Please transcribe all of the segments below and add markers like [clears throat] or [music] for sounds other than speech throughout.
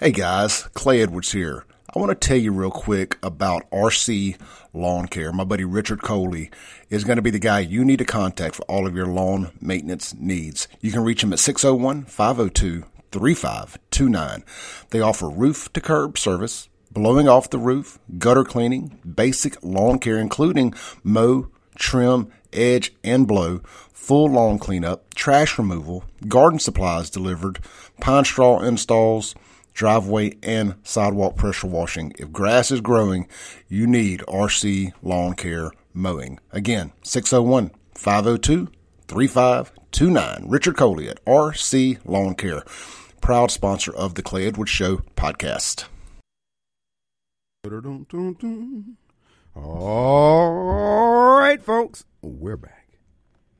Hey guys, Clay Edwards here. I want to tell you real quick about RC Lawn Care. My buddy Richard Coley is going to be the guy you need to contact for all of your lawn maintenance needs. You can reach him at 601 502 3529. They offer roof to curb service, blowing off the roof, gutter cleaning, basic lawn care, including mow, trim, edge, and blow, full lawn cleanup, trash removal, garden supplies delivered, pine straw installs, driveway and sidewalk pressure washing. If grass is growing, you need RC Lawn Care Mowing. Again, 601 502 3529. Richard Coley at RC Lawn Care, proud sponsor of the Clay Edwards Show podcast. All right, folks, we're back.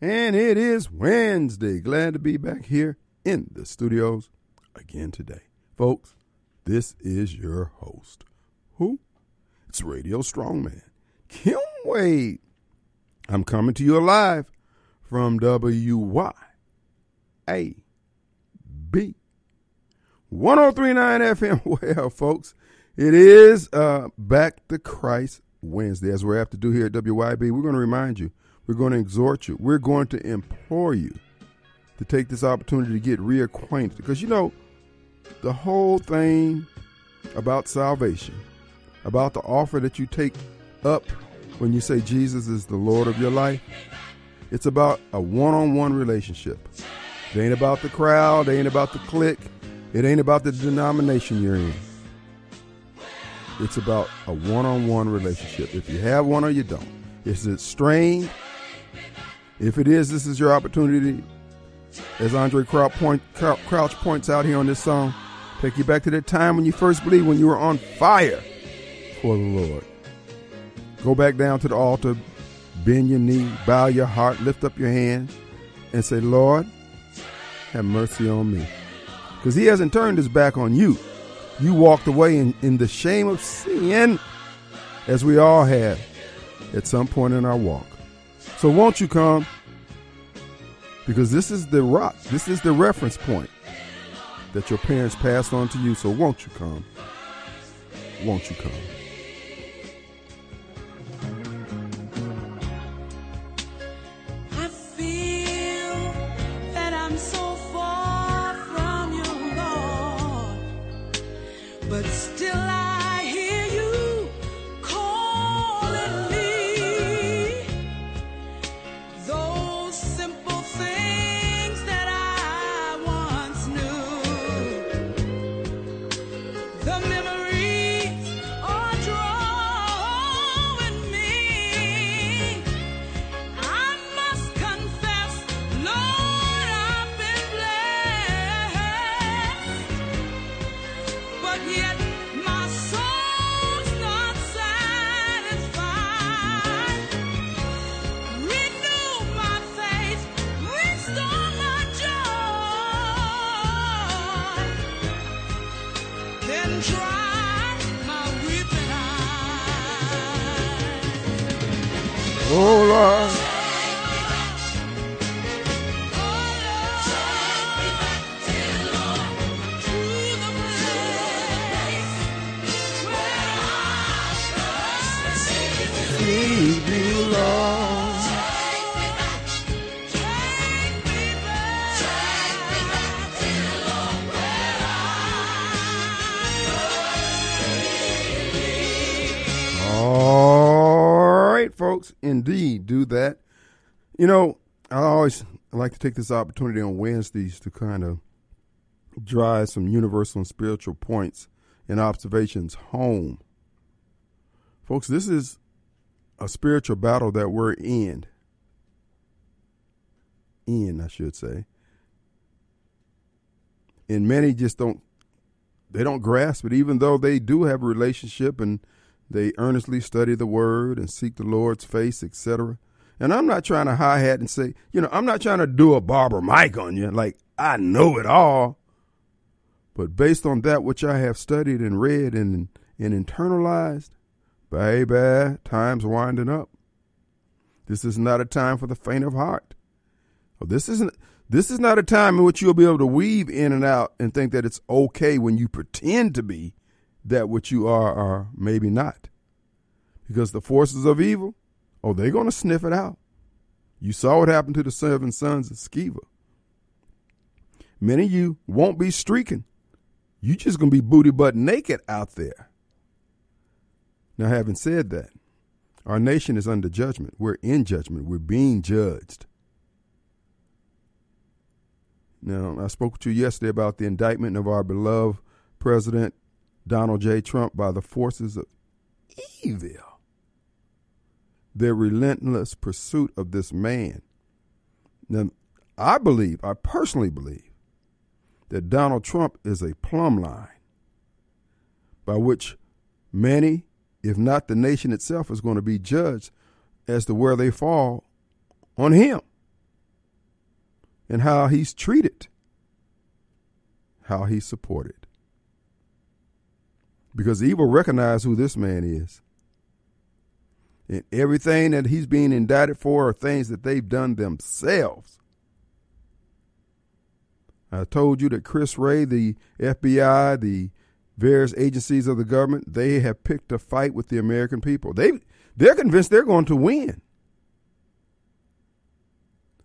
And it is Wednesday. Glad to be back here in the studios again today. Folks, this is your host. Who? It's Radio Strongman, Kim Wade. I'm coming to you live from WYAB 1039 FM. [laughs] Well, folks, it is uh, Back to Christ Wednesday, as we have to do here at WYB. We're going to remind you, we're going to exhort you, we're going to implore you to take this opportunity to get reacquainted. Because, you know, the whole thing about salvation, about the offer that you take up when you say Jesus is the Lord of your life, it's about a one on one relationship. It ain't about the crowd, it ain't about the clique, it ain't about the denomination you're in. It's about a one on one relationship. If you have one or you don't. Is it strained? If it is, this is your opportunity. As Andraé Crouch, point, Crouch points out here on this song, take you back to that time when you first believed, when you were on fire for the Lord. Go back down to the altar, bend your knee, bow your heart, lift up your hand, and say, Lord, have mercy on me. Because he hasn't turned his back on you you walked away in, in the shame of sin, as we all have at some point in our walk. So, won't you come? Because this is the rock, this is the reference point that your parents passed on to you. So, won't you come? Won't you come? You know, I always like to take this opportunity on Wednesdays to kind of drive some universal and spiritual points and observations home. Folks, this is a spiritual battle that we're in. In, I should say. And many just don't they don't grasp it, even though they do have a relationship and they earnestly study the word and seek the Lord's face, etc. And I'm not trying to hi hat and say, you know, I'm not trying to do a Barbara Mike on you, like I know it all. But based on that which I have studied and read and and internalized, baby, time's winding up. This is not a time for the faint of heart. Oh, this isn't This is not a time in which you'll be able to weave in and out and think that it's okay when you pretend to be that which you are or maybe not. Because the forces of evil, oh, they're going to sniff it out. You saw what happened to the seven sons of Sceva. Many of you won't be streaking. You just going to be booty butt naked out there. Now, having said that, our nation is under judgment. We're in judgment. We're being judged. Now, I spoke to you yesterday about the indictment of our beloved President Donald J. Trump by the forces of evil. Their relentless pursuit of this man. Now, I believe, I personally believe, that Donald Trump is a plumb line by which many, if not the nation itself, is going to be judged as to where they fall on him and how he's treated, how he's supported. Because evil recognize who this man is. And everything that he's being indicted for are things that they've done themselves. I told you that Chris Wray, the FBI, the various agencies of the government, they have picked a fight with the American people. They they're convinced they're going to win.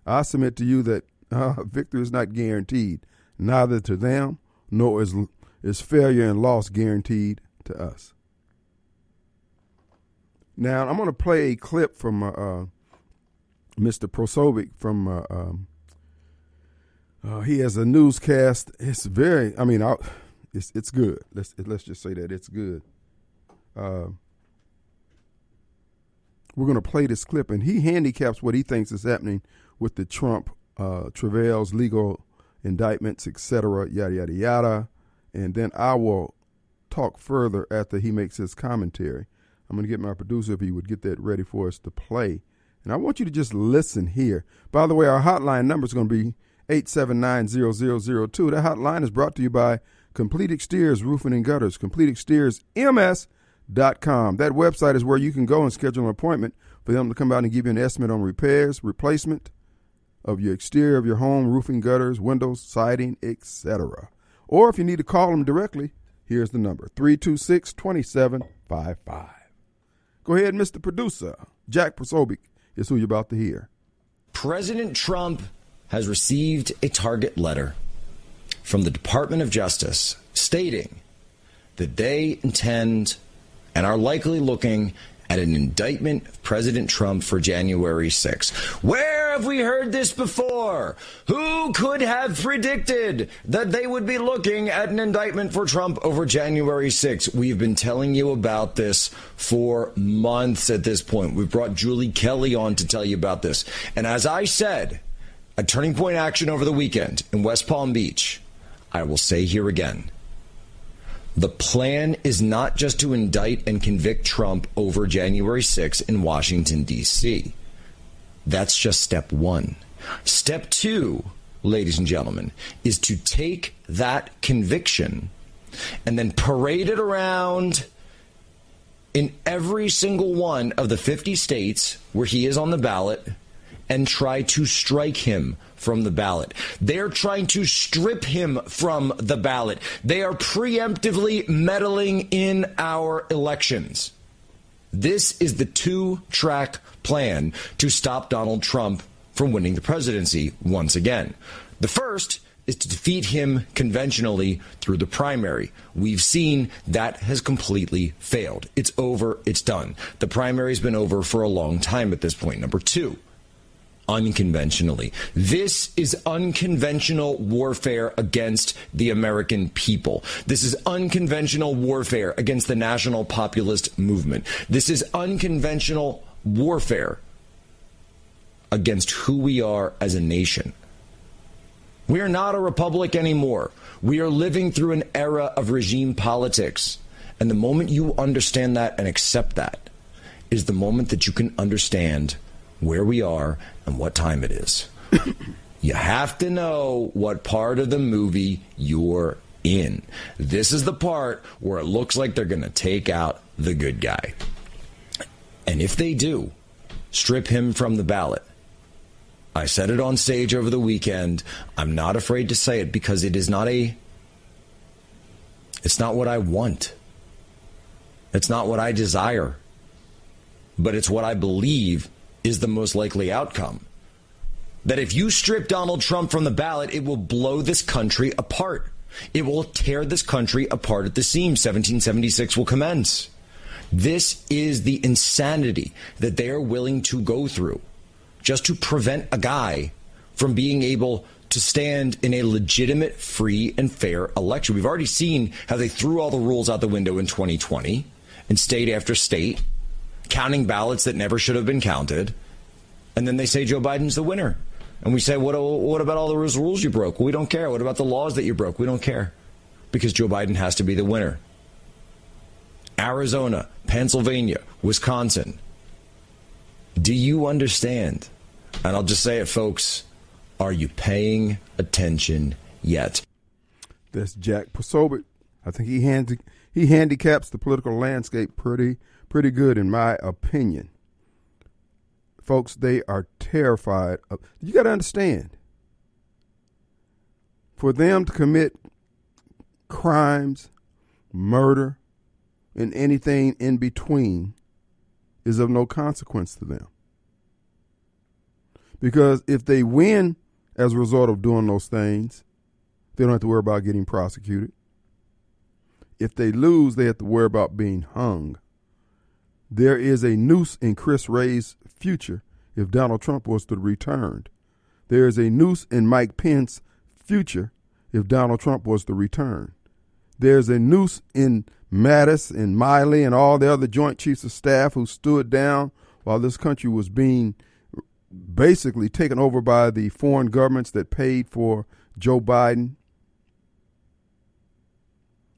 I submit to you that [laughs] uh, victory is not guaranteed, neither to them nor is is failure and loss guaranteed to us. Now I'm going to play a clip from uh, uh, Mr. Posobiec from. Uh, um, uh, he has a newscast. It's very. I mean, I, it's it's good. Let's let's just say that it's good. Uh, we're going to play this clip, and he handicaps what he thinks is happening with the Trump uh, travails, legal indictments, etc., yada yada yada, and then I will talk further after he makes his commentary. I'm going to get my producer if he would get that ready for us to play, and I want you to just listen here. By the way, our hotline number is going to be eight seven nine zero zero zero two. That hotline is brought to you by Complete Exteriors Roofing and Gutters. Complete Exteriors MS. Dot com. That website is where you can go and schedule an appointment for them to come out and give you an estimate on repairs, replacement, of your exterior of your home, roofing, gutters, windows, siding, etc. Or if you need to call them directly, here's the number 326 2755. Go ahead, Mr. Producer. Jack Posobiec is who you're about to hear. President Trump has received a target letter from the Department of Justice stating that they intend and are likely looking at an indictment of President Trump for January 6. Where have we heard this before? Who could have predicted that they would be looking at an indictment for Trump over January 6? We've been telling you about this for months at this point. We brought Julie Kelly on to tell you about this. And as I said, a Turning Point Action over the weekend in West Palm Beach, I will say here again the plan is not just to indict and convict Trump over January 6 in Washington, D.C. That's just step one. Step two, ladies and gentlemen, is to take that conviction and then parade it around in every single one of the 50 states where he is on the ballot and try to strike him from the ballot. They're trying to strip him from the ballot. They are preemptively meddling in our elections. This is the two track plan to stop Donald Trump from winning the presidency once again. The first is to defeat him conventionally through the primary. We've seen that has completely failed. It's over, it's done. The primary's been over for a long time at this point. Number two, unconventionally. This is unconventional warfare against the American people. This is unconventional warfare against the national populist movement. This is unconventional warfare against who we are as a nation. We are not a republic anymore. We are living through an era of regime politics. And the moment you understand that and accept that is the moment that you can understand where we are and what time it is. [coughs] you have to know what part of the movie you're in. This is the part where it looks like they're going to take out the good guy. And if they do, strip him from the ballot, I said it on stage over the weekend. I'm not afraid to say it because it is not a it's not what I want. It's not what I desire. But it's what I believe is the most likely outcome. That if you strip Donald Trump from the ballot, it will blow this country apart. It will tear this country apart at the seams. 1776 will commence. This is the insanity that they are willing to go through just to prevent a guy from being able to stand in a legitimate, free, and fair election. We've already seen how they threw all the rules out the window in 2020 and state after state, counting ballots that never should have been counted. And then they say Joe Biden's the winner. And we say, what, what about all the rules you broke? We don't care. What about the laws that you broke? We don't care. Because Joe Biden has to be the winner. Arizona, Pennsylvania, Wisconsin. Do you understand? And I'll just say it, folks. Are you paying attention yet? That's Jack Posobiec. I think he handi- he handicaps the political landscape pretty pretty good, in my opinion. Folks, they are terrified. Of, you got to understand. For them to commit crimes, murder, and anything in between is of no consequence to them. Because if they win as a result of doing those things, they don't have to worry about getting prosecuted. If they lose, they have to worry about being hung. There is a noose in Chris Wray's future if Donald Trump was to return. There is a noose in Mike Pence's future if Donald Trump was to return. There's a noose in Mattis and Milley and all the other Joint Chiefs of Staff who stood down while this country was being basically taken over by the foreign governments that paid for Joe Biden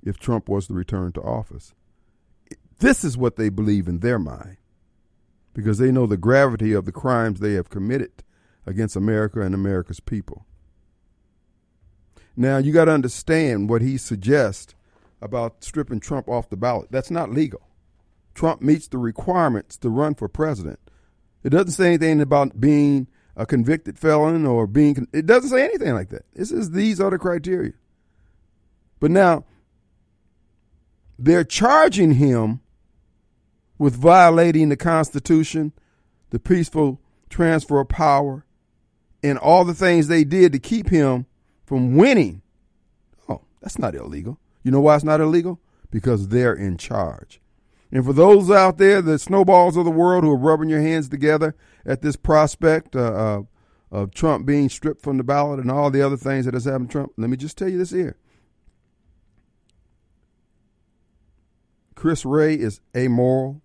if Trump was to return to office. This is what they believe in their mind because they know the gravity of the crimes they have committed against America and America's people. Now, you got to understand what he suggests about stripping Trump off the ballot. That's not legal. Trump meets the requirements to run for president. It doesn't say anything about being a convicted felon or being. It doesn't say anything like that. It says these are the criteria. But now, they're charging him with violating the Constitution, the peaceful transfer of power, and all the things they did to keep him from winning. Oh, that's not illegal. You know why it's not illegal? Because they're in charge. And for those out there, the snowballs of the world who are rubbing your hands together at this prospect uh, uh, of Trump being stripped from the ballot and all the other things that has happened to Trump, let me just tell you this here. Chris Wray is amoral.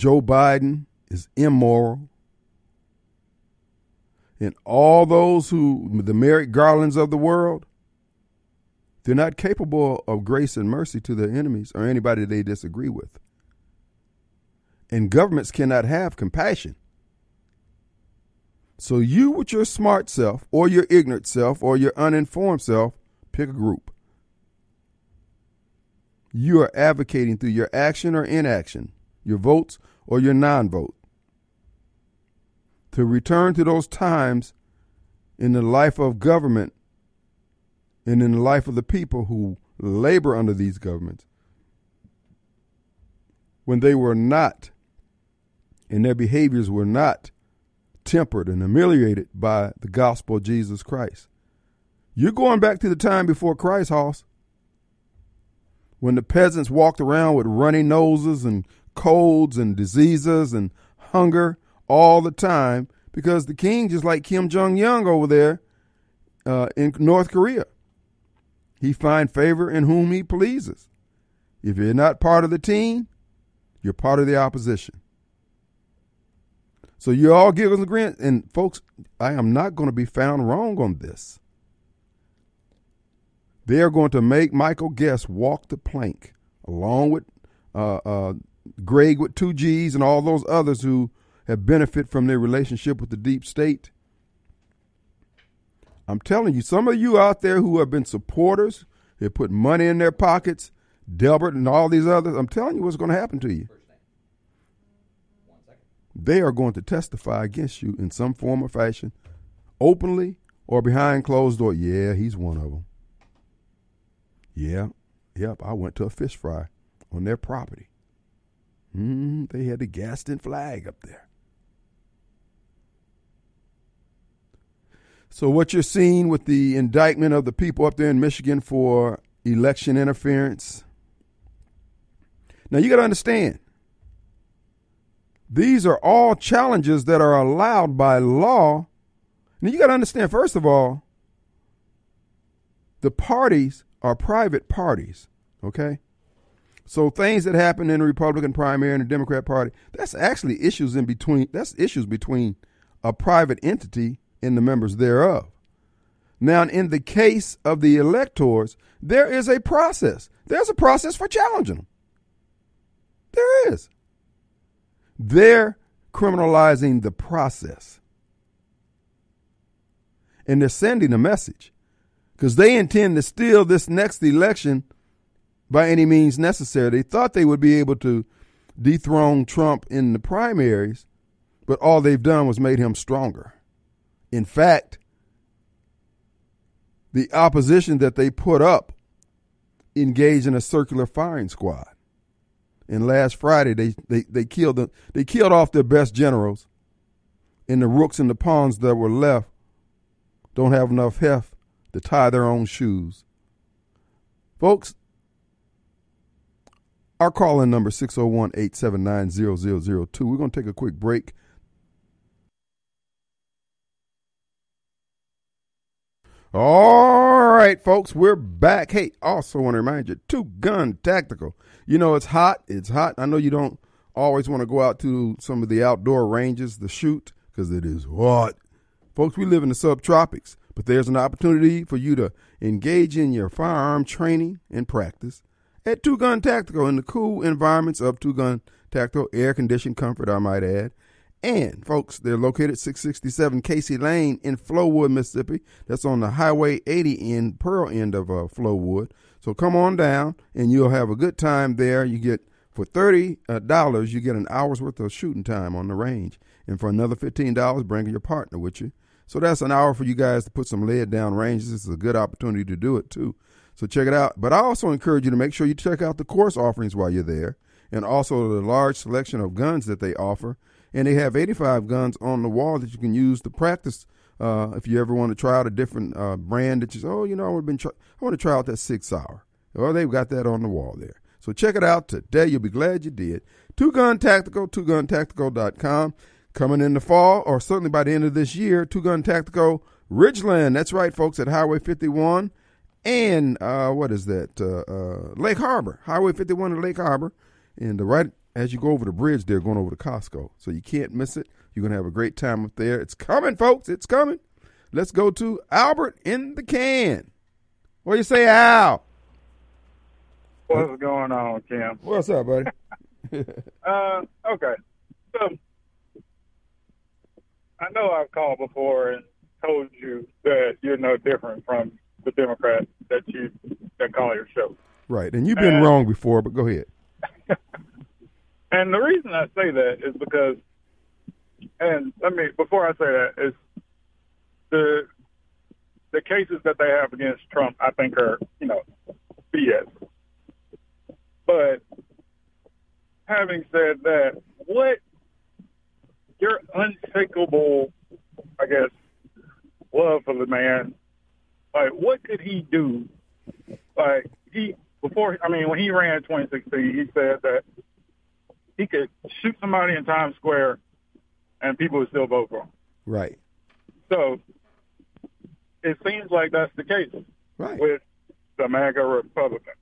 Joe Biden is immoral. And all those who, the Merrick Garlands of the world, they're not capable of grace and mercy to their enemies or anybody they disagree with. And governments cannot have compassion. So you, with your smart self, or your ignorant self, or your uninformed self, pick a group. You are advocating through your action or inaction, your votes or your non vote, to return to those times in the life of government and in the life of the people who labor under these governments when they were not and their behaviors were not tempered and ameliorated by the gospel of Jesus Christ. You're going back to the time before Christ, Hoss, when the peasants walked around with runny noses and colds and diseases and hunger all the time because the king, just like Kim Jong Un over there uh, in North Korea, he find favor in whom he pleases. If you're not part of the team, you're part of the opposition. So you all give us a. And folks, I am not going to be found wrong on this. They are going to make Michael Guest walk the plank along with uh, uh, Greg with two G's and all those others who have benefit from their relationship with the deep state. I'm telling you, some of you out there who have been supporters, have put money in their pockets, Delbert and all these others, I'm telling you what's going to happen to you. they are going to testify against you in some form or fashion, openly or behind closed door. Yeah, he's one of them. Yeah, yep, I went to a fish fry on their property. Mm, they had the Gadsden flag up there. So, what you're seeing with the indictment of the people up there in Michigan for election interference. Now, you got to understand, these are all challenges that are allowed by law. Now, you got to understand, first of all, the parties are private parties, okay? So things that happen in the Republican primary and the Democrat Party, that's actually issues in between. That's issues between a private entity and the members thereof. Now, in the case of the electors, there is a process. There's a process for challenging them. There is. They're criminalizing the process. And they're sending a message because they intend to steal this next election by any means necessary. They thought they would be able to dethrone Trump in the primaries, but all they've done was made him stronger. In fact, the opposition that they put up engaged in a circular firing squad. And last Friday they, they, they killed the, they killed off their best generals. And the rooks and the pawns that were left don't have enough heft to tie their own shoes. Folks, our call in number 601 879 0002. We're going to take a quick break. All right, folks, we're back. Hey, also want to remind you, Two Gun Tactical. You know, it's hot. It's hot. I know you don't always want to go out to some of the outdoor ranges to shoot because it is hot. Folks, we live in the subtropics, but there's an opportunity for you to engage in your firearm training and practice at Two Gun Tactical in the cool environments of Two Gun Tactical, air conditioned comfort, I might add. And folks, they're located 667 Casey Lane in Flowood, Mississippi. That's on the Highway 80 end, Pearl end of uh, Flowood. So come on down and you'll have a good time there. You get for thirty uh, dollars, you get an hour's worth of shooting time on the range, and for another fifteen dollars, bring your partner with you. So that's an hour for you guys to put some lead down ranges. This is a good opportunity to do it too. So check it out. But I also encourage you to make sure you check out the course offerings while you're there, and also the large selection of guns that they offer. And they have 85 guns on the wall that you can use to practice. Uh, if you ever want to try out a different uh, brand that you say, oh, you know, I, been I want to try out that SIG Sauer. Well, they've got that on the wall there. So check it out today. You'll be glad you did. Two Gun Tactical, twoguntactical.com. Coming in the fall, or certainly by the end of this year, Two Gun Tactical Ridgeland. That's right, folks, at Highway 51 and uh, what is that? Uh, uh, Lake Harbor, Highway 51 in Lake Harbor. And right as you go over the bridge, they're going over to Costco. So you can't miss it. You're going to have a great time up there. It's coming, folks. It's coming. Let's go to Albert in the can. What do you say, Al? What's going on, Kim? What's up, buddy? [laughs] [laughs] uh, okay. So I know I've called before and told you that you're no different from the Democrat that you that call your show. Right, and you've been And- wrong before, but go ahead. [laughs] And the reason I say that is because, and let me before I say that is the the cases that they have against Trump, I think are you know BS. But having said that, what your unshakable, I guess, love for the man, like what could he do? Like he before, I mean, when he ran in 2016, he said that he could shoot somebody in Times Square and people would still vote for him. Right, So it seems like that's the case right. with the MAGA Republican.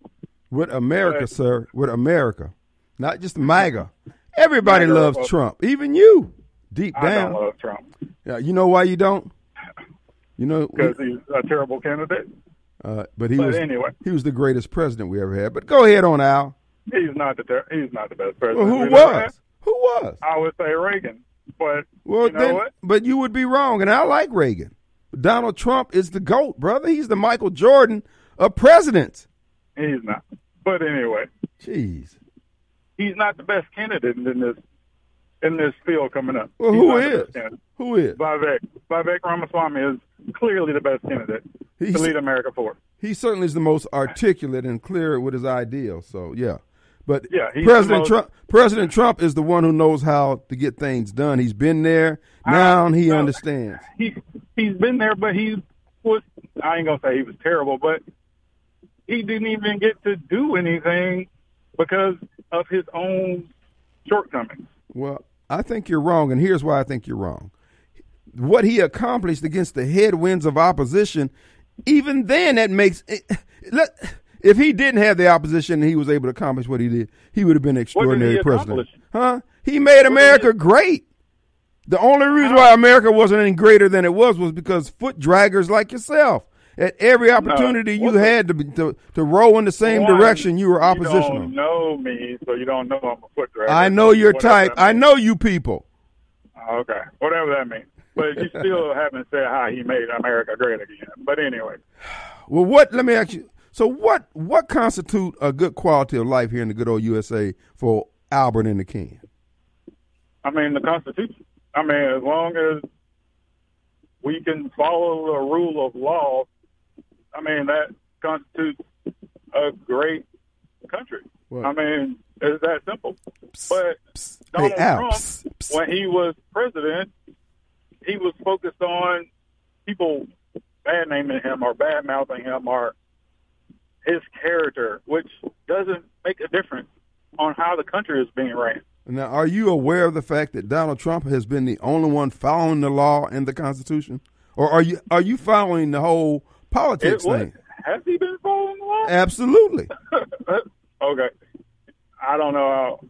With America, Right. sir. With America, not just MAGA. Everybody MAGA loves Republican. Trump, even you. Deep I down, don't love Trump Yeah, you know why you don't? You know, because he's a terrible candidate. uh, but he But was anyway, he was the greatest president we ever had. But go ahead on, Al. he's not the ter- he's not the best Well, president. who ever had. was? Who was? I would say Reagan, but Well, you know then, what? but you would be wrong, and I like Reagan. Donald Trump is the goat, brother. He's the Michael Jordan of presidents. He's not. But anyway, Jeez. he's not the best candidate in this in this field coming up. Well, who is? Who is? Vivek. Vivek Ramaswamy is clearly the best candidate He's- to lead America forward. He certainly is the most articulate and clear with his ideals. So yeah, but Yeah, President most- Trump. President Trump is the one who knows how to get things done. He's been there. Now he no. understands. He he's been there, but he was I ain't gonna say he was terrible, but he didn't even get to do anything because of his own shortcomings. Well, I think you're wrong, and here's why I think you're wrong. What he accomplished against the headwinds of opposition, even then, that makes. Let, if he didn't have the opposition and he was able to accomplish what he did, he would have been an extraordinary president. Huh? He made America great. The only reason why America wasn't any greater than it was was because foot draggers like yourself, at every opportunity you the- had to, be- to to row in the same direction, you were You oppositional. don't know me, so you don't know I'm a foot dragger. I know your type. I know you people. Okay, whatever that means. But you [laughs] still haven't said how he made America great again. But anyway, [sighs] Well, what? Let me ask you. So, what what constitute a good quality of life here in the good old USA for Albert and the King? I mean the Constitution. I mean, as long as we can follow the rule of law, I mean that constitutes a great country. What? I mean, it's that simple. But Donald Hey, Trump, psst, psst. when he was president, he was focused on people bad naming him or bad mouthing him or his character, which doesn't make a difference on how the country is being ran. Now, are you aware of the fact that Donald Trump has been the only one following the law and the Constitution, or are you are you following the whole politics It thing? has he been following the law? Absolutely. [laughs] okay. I don't know how.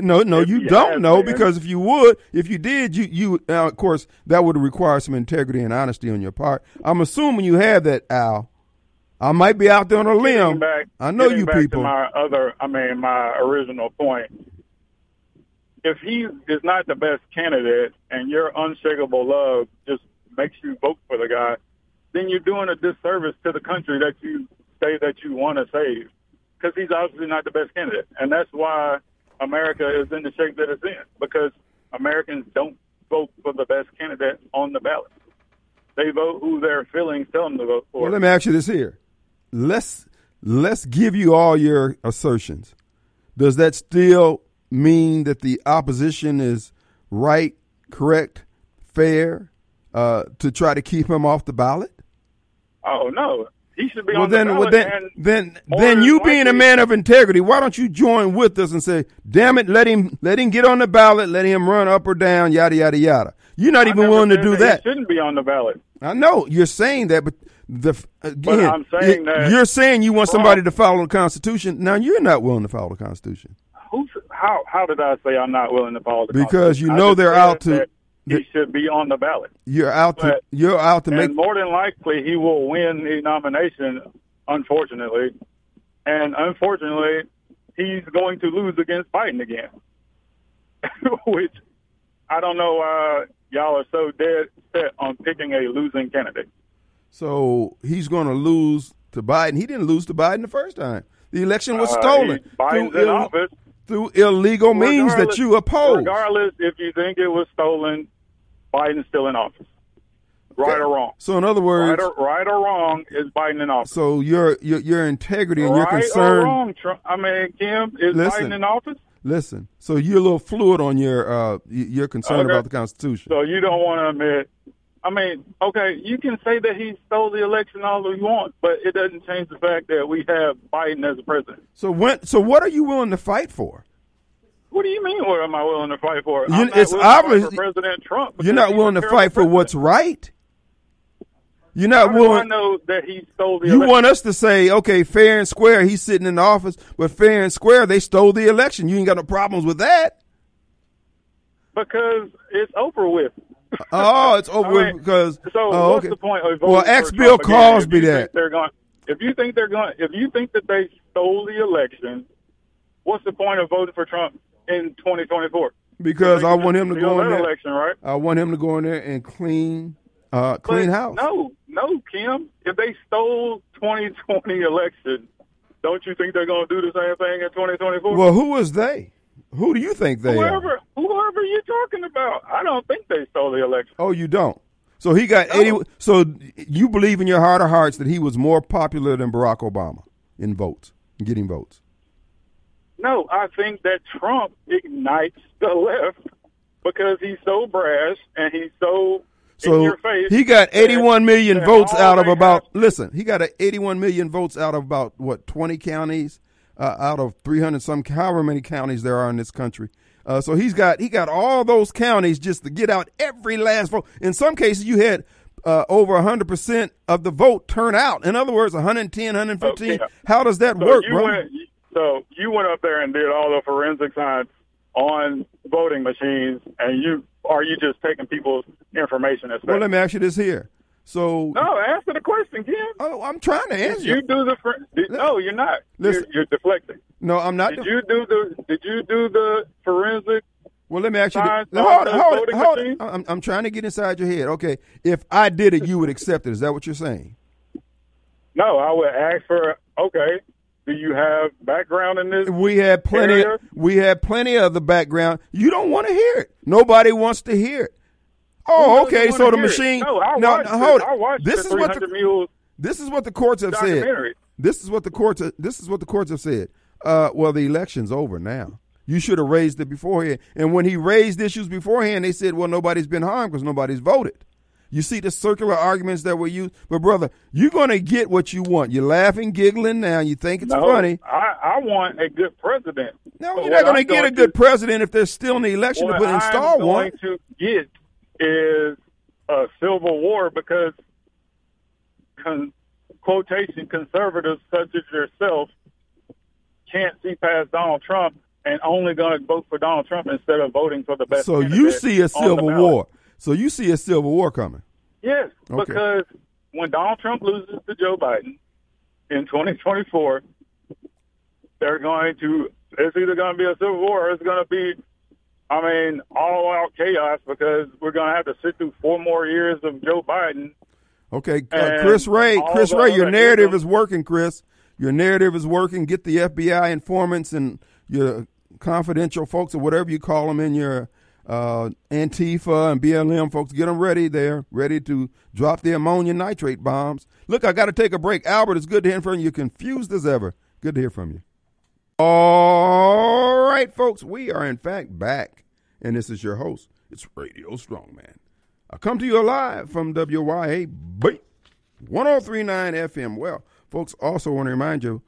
No, no, you don't know been. because if you would, if you did, you you now of course that would require some integrity and honesty on your part. I'm assuming you have that, Al. I might be out there on a limb. Back, I know you people. My other, I mean, my original point. If he is not the best candidate, and your unshakable love just makes you vote for the guy, then you're doing a disservice to the country that you say that you want to save, because he's obviously not the best candidate, and that's why America is in the shape that it's in, because Americans don't vote for the best candidate on the ballot. They vote who their feelings tell them to vote for. Well, let me ask you this here. Let's let's give you all your assertions. Does that still mean that the opposition is right, correct, fair uh, to try to keep him off the ballot? Oh no, he should be Well on then, the well ballot. then, then, then you being a man of integrity, why don't you join with us and say, "Damn it, let him, let him get on the ballot, let him run up or down, yada yada yada." You're not I even willing to do that. that. He shouldn't be on the ballot. I know you're saying that, but the again, I'm saying that you're saying you want somebody to follow the Constitution. Now you're not willing to follow the Constitution Who's, how how did I say I'm not willing to follow the constitution? because you Constitution? I know they're out to. He should be on the ballot, You're out to. But- You're out to and make. more than likely he will win the nomination. Unfortunately, and unfortunately, he's going to lose against Biden again, [laughs] which I don't know why y'all are so dead set on picking a losing candidate. So he's going to lose to Biden. He didn't lose to Biden the first time. The election was Uh, stolen he- Biden's through, in ill- office. through illegal means that you oppose. Regardless if you think it was stolen, Biden's still in office. Right or wrong. So in other Right words, or, right or wrong, is Biden in office? so your your your integrity and your concern. right or wrong, Trump, I mean, Kim, is Listen. Biden in office? Listen, so you're a little fluid on your uh your concern Okay. about the Constitution. So you don't want to admit. I mean, okay, you can say that he stole the election all you want, but it doesn't change the fact that we have Biden as a president. So when so what are you willing to fight for? What do you mean? What am I willing to fight for? You- I'm not it's willing obvious- for President Trump. You're not willing to fight for president. what's right. You're How not do I know that he stole the You election? want us to say, okay, fair and square, he's sitting in the office, but fair and square, they stole the election. You ain't got no problems with that. because it's over with. [laughs] Oh, it's over I with mean, because. So oh, what's okay. the point of voting Well, ex Trump Bill Cosby if you think that. they're going. If you think they're going, if you think that they stole the election, what's the point of voting for Trump in 2024? Because I want him to go in that there. election, right? I want him to go in there and clean, uh, clean But house. No, no, Kim. If they stole 2020 election, don't you think they're going to do the same thing in 2024? Well, who is they? Who do you think they are? Whoever, whoever you're talking about, I don't think they stole the election. Oh, you don't. So he got No. eighty. So you believe in your heart of hearts that he was more popular than Barack Obama in votes, getting votes. No, I think that Trump ignites the left because he's so brash and he's so in So your face. he got 81 million votes out of about. have- Listen, he got a 81 million votes out of about what 20 counties uh, out of 300 some however many counties there are in this country. Uh, so he's got he got all those counties just to get out every last vote. In some cases, you had uh, over 100 percent of the vote turn out. In other words, 110, 115. Okay. How does that so work, you bro? went, so you went up there and did all the forensic science on voting machines, and you are you just taking people's information? As well, let me ask you this here. So, no, answer the question, Kim. oh, I'm trying to Did answer. you do the? fr- Did, no, you're not. Listen. You're, you're deflecting. no, I'm not. Did you do the? Did you do the forensic? Well, let me ask you. This. Signs Hold on hold it, voting hold it. machine? I'm, I'm trying to get inside your head. Okay, if I did it, you would accept it. Is that what you're saying? No, I would ask for. Okay, do you have background in this? We had plenty. Area? We had plenty of the background. You don't want to hear it. Nobody wants to hear it. Oh, okay. So the hear it? machine. No, I no, watched no, hold it. I watched This the is what 300 the Mules this is what the courts have said. This is what the courts. This is what the courts have said. Uh, well, the election's over now. You should have raised it beforehand. And when he raised issues beforehand, they said, "Well, nobody's been harmed because nobody's voted." You see the circular arguments that were used, but brother, you're going to get what you want. You're laughing, giggling now. You think it's No, funny. I, I want a good president. No, But you're not going to get a good to- president if there's still an election to put install I'm one. going to get is a civil war because con- quotation conservatives such as yourself can't see past Donald Trump and only going to vote for Donald Trump instead of voting for the best. So you see a civil war. So you see a civil war coming. Yes, Okay. because when Donald Trump loses to Joe Biden in 2024, they're going to. It's either going to be a civil war or it's going to be, I mean, all out chaos because we're going to have to sit through four more years of Joe Biden. Okay, uh, Chris Wray, Chris Wray, your narrative is working, Chris. Your narrative is working. Get the FBI informants and your confidential folks or whatever you call them in your uh, Antifa and BLM folks. Get them ready there, ready to drop the ammonia nitrate bombs. Look, I got to take a break. Albert, it's good to hear from you. You're confused as ever. Good to hear from you. All right, folks, we are in fact back, and this is your host. It's Radio Strongman. I come to you live from WYA 1039 FM. Well, folks, also want to remind you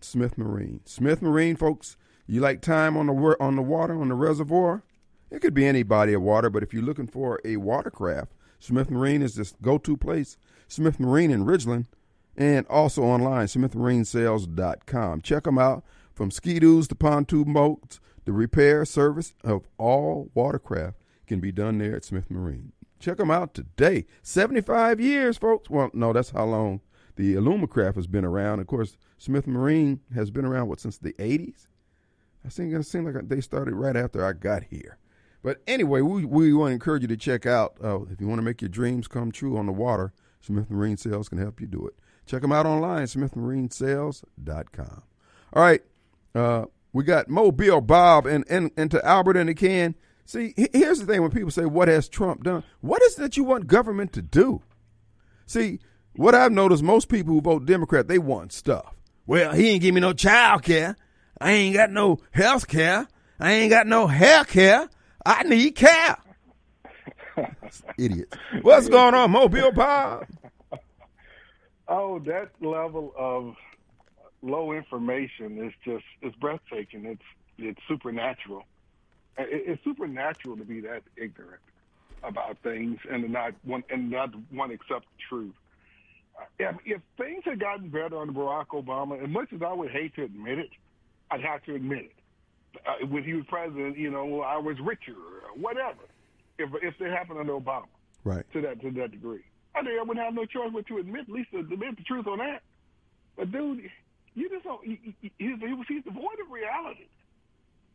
Smith Marine. Smith Marine, folks, you like time on the on the water, on the reservoir? It could be any body of water, but if you're looking for a watercraft, Smith Marine is this go-to place. Smith Marine in Ridgeland, and also online, smithmarinesales.com. Check them out from ski-doos to pontoon boats. The repair service of all watercraft can be done there at Smith Marine. Check them out today. 75 years, folks. Well, no, that's how long the Alumacraft has been around. Of course, Smith Marine has been around, what, since the 80s? I think it seemed like they started right after I got here. But anyway, we, we want to encourage you to check out uh, if you want to make your dreams come true on the water. Smith Marine Sales can help you do it. Check them out online, smithmarinesales.com. All right, uh, we got Mobile Bob and, and, and to Albert and the Ken. See, here's the thing when people say, What has Trump done? What is it that you want government to do? See, what I've noticed, most people who vote Democrat, they want stuff. Well, he ain't give me no child care. I ain't got no health care. I ain't got no hair care. I need care. [laughs] Idiots. What's going on, Mobile Bob? [laughs] Oh, that level of low information is just it's breathtaking. It's it's supernatural. It's supernatural to be that ignorant about things and to not one and not want to accept the truth. Uh, if, if things had gotten better under Barack Obama, as much as I would hate to admit it, I'd have to admit it. Uh, when he was president, you know, I was richer or whatever. If if it happened under Obama Right. to that to that degree. I think I wouldn't have no choice but to admit at least to admit the truth on that. But dude, you just don't. He, he- he's, he's devoid of reality.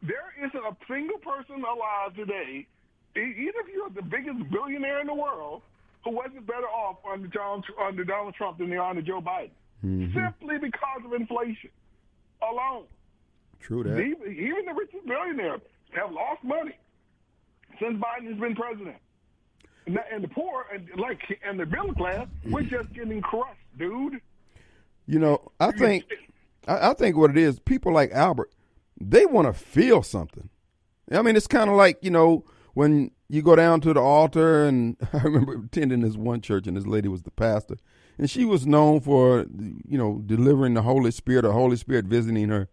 There isn't a single person alive today, even if you're the biggest billionaire in the world, who wasn't better off under John, under Donald Trump than they are under Joe Biden, simply because of inflation alone. True that. Even, even the richest billionaires have lost money since Biden has been president. And, and the poor, and like, and the middle class, we're just getting crushed, dude. You know, I think, I, I think what it is, people like Albert, they want to feel something. I mean, it's kind of like you know when you go down to the altar, and [laughs] I remember attending this one church, and this lady was the pastor, and she was known for you know delivering the Holy Spirit, or Holy Spirit visiting her,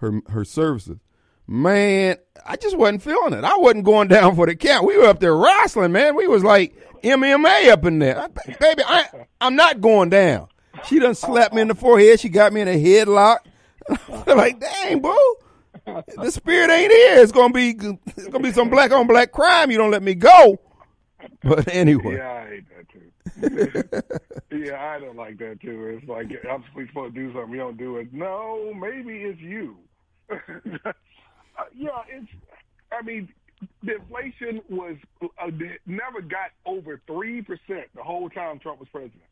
her her services. Man, I just wasn't feeling it. I wasn't going down for the count. We were up there wrestling, man. We was like MMA up in there, I, baby. I I'm not going down. She done slapped me in the forehead. She got me in a headlock. [laughs] like, dang, boo. The spirit ain't here. It's gonna be it's gonna be some black on black crime. You don't let me go. But [laughs] anyway, Yeah, I hate that too. yeah, I don't like that too. It's like I'm supposed to do something, you don't do it. No, maybe it's you. [laughs] Yeah, it's. I mean, the inflation was uh, never got over three percent the whole time Trump was president.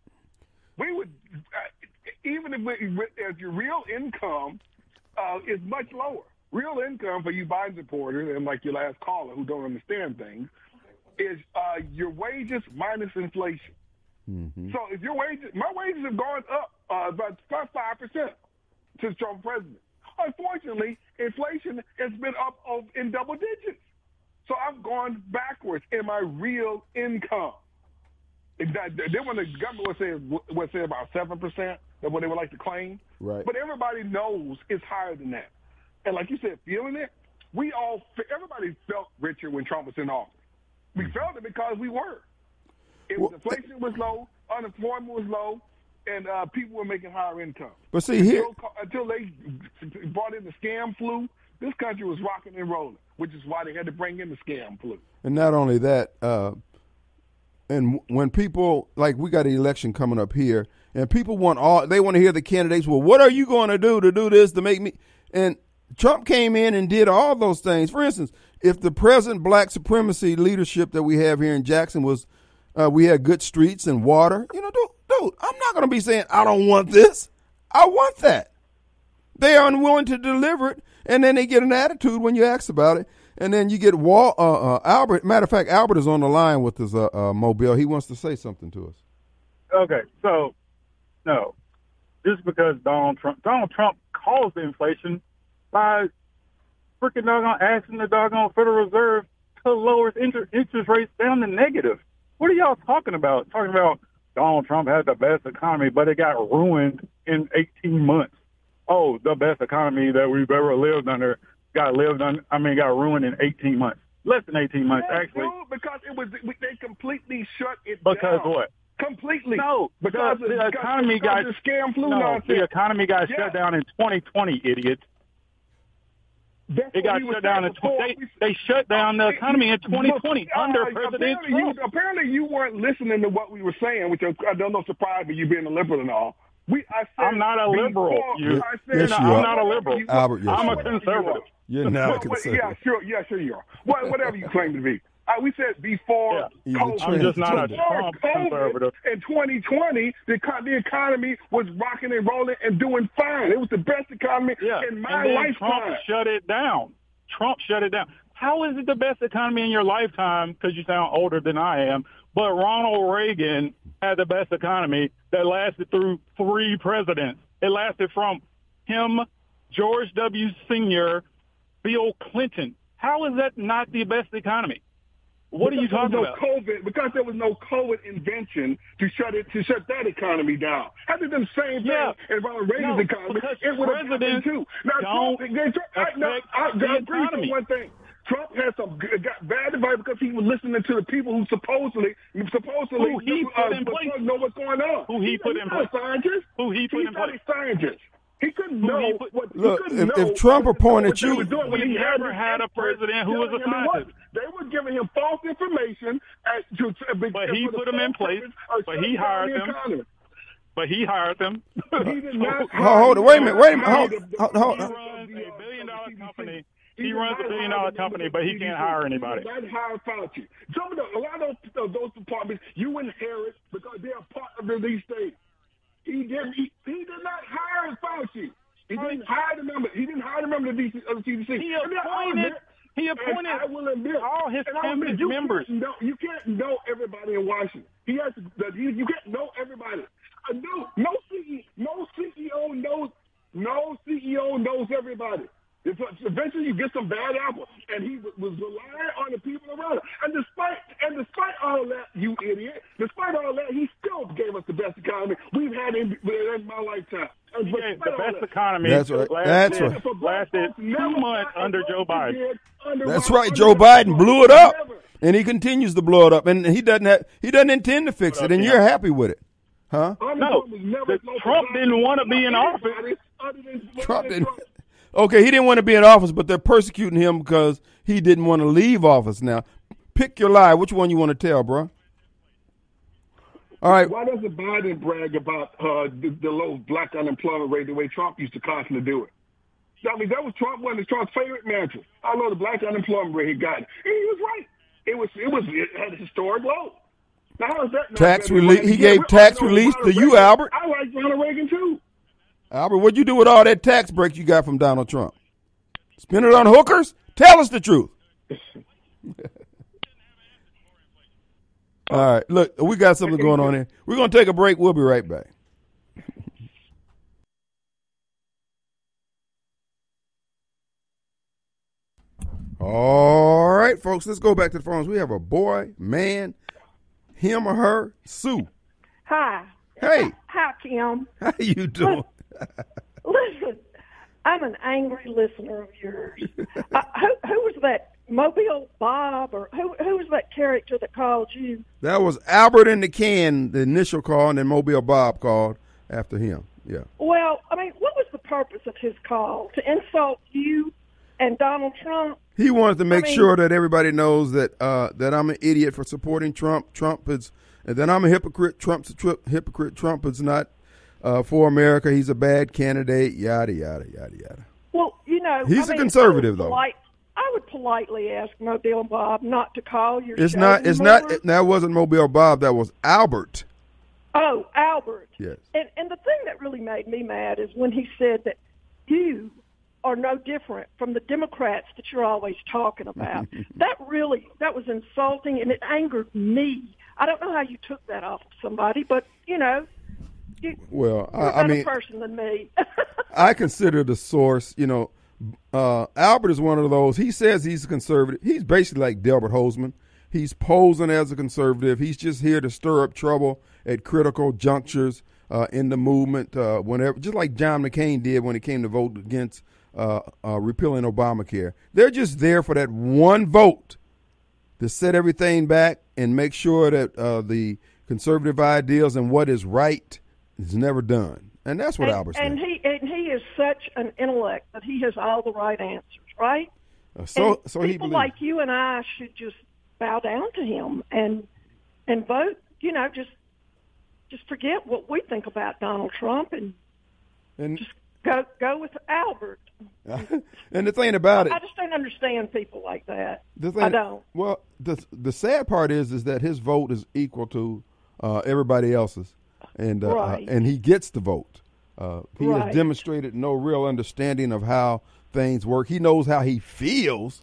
We would, uh, even if, we, if your real income uh, is much lower, real income for you Biden supporters and like your last caller who don't understand things is uh, your wages minus inflation. So if your wages, my wages have gone up uh, about five percent since Trump president. Unfortunately, inflation has been up of, in double digits. So I've gone backwards in my real income. Then when the government would say would say about seven percent, that's what they would like to claim. Right. But everybody knows it's higher than that. And like you said, feeling it, we all everybody felt richer when Trump was in office. We mm-hmm. felt it because we were. It was, Well, inflation was low, unemployment was low, and uh, people were making higher income. but see here, Until, until they brought in the scam flu, this country was rocking and rolling, which is why they had to bring in the scam flu. And not only that, uh, and when people like we got an election coming up here, and people want all they want to hear the candidates. Well, what are you going to do to do this to make me? And Trump came in and did all those things. For instance, if the present black supremacy leadership that we have here in Jackson was, uh, we had good streets and water. You know, dude, dude I'm not going to be saying I don't want this. I want that. They are unwilling to deliver it, and then they get an attitude when you ask about it. And then you get Wal, uh, uh, Albert. Matter of fact, Albert is on the line with us, uh, uh, Mobile. He wants to say something to us. Okay, so no, just because Donald Trump Donald Trump caused the inflation by freaking doggone asking the doggone Federal Reserve to lower its inter- interest rates down to negative. What are y'all talking about? Talking about Donald Trump had the best economy, but it got ruined in 18 months. Oh, the best economy that we've ever lived under got lived on. I mean, got ruined in 18 months. Less than 18 months, No, actually. dude, because it was they completely shut it Because down. what? Completely. No, because the, the because- economy because got the scam flu no, nonsense. the economy got Yeah. shut down in 2020, idiot. That's It got shut down in tw- they, they shut down the economy in [laughs] 2020 Uh, under President apparently Trump. You, apparently, you weren't listening to what we were saying, which I don't know surprise me, you being a liberal and all. We, I said I'm not a liberal, you- I said, Yes, you no, are. I'm not a liberal. Albert, yes, I'm a conservative. You're not a Well, well, conservative. Yeah, sure, yeah, sure you are. Well, whatever you claim to be. Uh, we said before Yeah. He's a COVID. I'm just not a Before Trump COVID, conservative. In 2020, the, the economy was rocking and rolling and doing fine. It was the best economy Yeah, in my and then lifetime. Trump shut it down. Trump shut it down. How is it the best economy in your lifetime? Because you sound older than I am. But Ronald Reagan had the best economy that lasted through three presidents. It lasted from him, George W. Senior, Bill Clinton. How is that not the best economy? What are you talking was about? COVID, because there was no COVID invention to shut it to shut that economy down. Had it done the same thing Yeah. in Ronald Reagan's No, economy, it would have happened too. Now, don't Trump, I, no, I, I agree with one thing. Trump had some g- got bad advice because he was listening to the people who supposedly supposedly Who he uh, put in place. know what's going on. Who he He's put in place. scientist. Who he put He's in not place. a scientist. He couldn't know he put- what. he Look, couldn't if- know if Trump what appointed they you- were doing when We he had never had a president who was a telling scientist. They were giving him false information. As to, But he put them in place, but he hired them. economy. But he hired them. He did [laughs] Hold- hold on, wait a minute, wait a minute, hold- hire the- hold- hold- He runs a billion dollar company. He He runs a billion dollar company, but he can't hire anybody. He did not hire Fauci. Some of the, a lot of those, those departments you inherit because they are part of the these states. He didn't. He, he did not hire Fauci. He didn't hire the member. He didn't hire the member of the DC, of the CDC. He appointed- he and appointed I will admit, all his and admit, cabinet you members. Can't know, you can't know everybody in Washington. He has to, you, you can't know everybody. Uh, no, no CEO, no CEO knows, no CEO knows everybody. It's, eventually, you get some bad apples, and he was was relying on the people around him. And despite and despite all that, you idiot, despite all that, he still gave us the best economy we've had in, in my lifetime. And He gave the best that- economy That's right. lasted, That's right. for black lasted two months under Joe Biden. under That's right. Joe Biden blew it Never. up, and he continues to blow it up, and he doesn't have he doesn't intend to fix it, and you're happy with it, huh? No, Unemployment was never the- low for Trump didn't wanna be in anybody office. other than- Trump didn't. Okay, he didn't want to be in office, but they're persecuting him because he didn't want to leave office. Now, pick your lie. Which one you want to tell, bro? All right. Why doesn't Biden brag about uh, the, the low black unemployment rate the way Trump used to constantly do it? I mean, that was Trump one of Trump's favorite mantras. I know the black unemployment rate he got. And he was right. It was it was it had a historic low. Now how is that? Tax relief- he Yeah, gave tax relief to you, Albert. I like Ronald Reagan too. Albert, what'd you do with all that tax break you got from Donald Trump? Spend it on hookers? Tell us the truth. all right, look, we got something going on here. We're going to take a break. We'll be right back. All right, folks, let's go back to the phones. We have a boy, man, him or her, Sue. Hi. Hey, Hi, Kim. how you doing? Listen, I'm an angry listener of yours. uh, who, who was that? Mobile Bob, or who, who was that character that called you? That was Albert in the can, the initial call, and then Mobile Bob called after him. Yeah. Well, I mean, what was the purpose of his call? To insult you and Donald Trump? He wanted to make mean- sure that everybody knows that uh, that I'm an idiot for supporting Trump. Trump is, and then I'm a hypocrite. Trump's a tri- hypocrite. Trump is not uh, for America. He's a bad candidate. Yada yada yada yada. Well, you know, He's I a mean, conservative, though. polite- I would politely ask Mobile Bob not to call your It's not. It's anymore. not. That wasn't Mobile Bob. That was Albert. Oh, Albert. Yes. And and the thing that really made me mad is when he said that you are no different from the Democrats that you're always talking about. [laughs] that really that was insulting and it angered me. I don't know how you took that off of somebody, but you know, you, Well, I, I mean, person than me. [laughs] I consider the source, you know, uh, Albert is one of those. He says he's a conservative. He's basically like Delbert Hosemann. He's posing as a conservative. He's just here to stir up trouble at critical junctures uh, in the movement. Uh, whenever, just like John McCain did when he came to vote against uh, uh, repealing Obamacare. They're just there for that one vote to set everything back and make sure that uh, the conservative ideals and what is right is never done. And that's what and, Albert's and doing. he and he is such an intellect that he has all the right answers, right? Uh, so, and so he people like you and I should just bow down to him and and vote. You know, just just forget what we think about Donald Trump and and just go go with Albert. [laughs] and the thing about it, I just don't understand people like that. the thing, I don't. Well, the the sad part is, is that his vote is equal to uh, everybody else's, and uh, Right. uh, and he gets the vote. Uh, he has demonstrated no real understanding of how things work. He knows how he feels,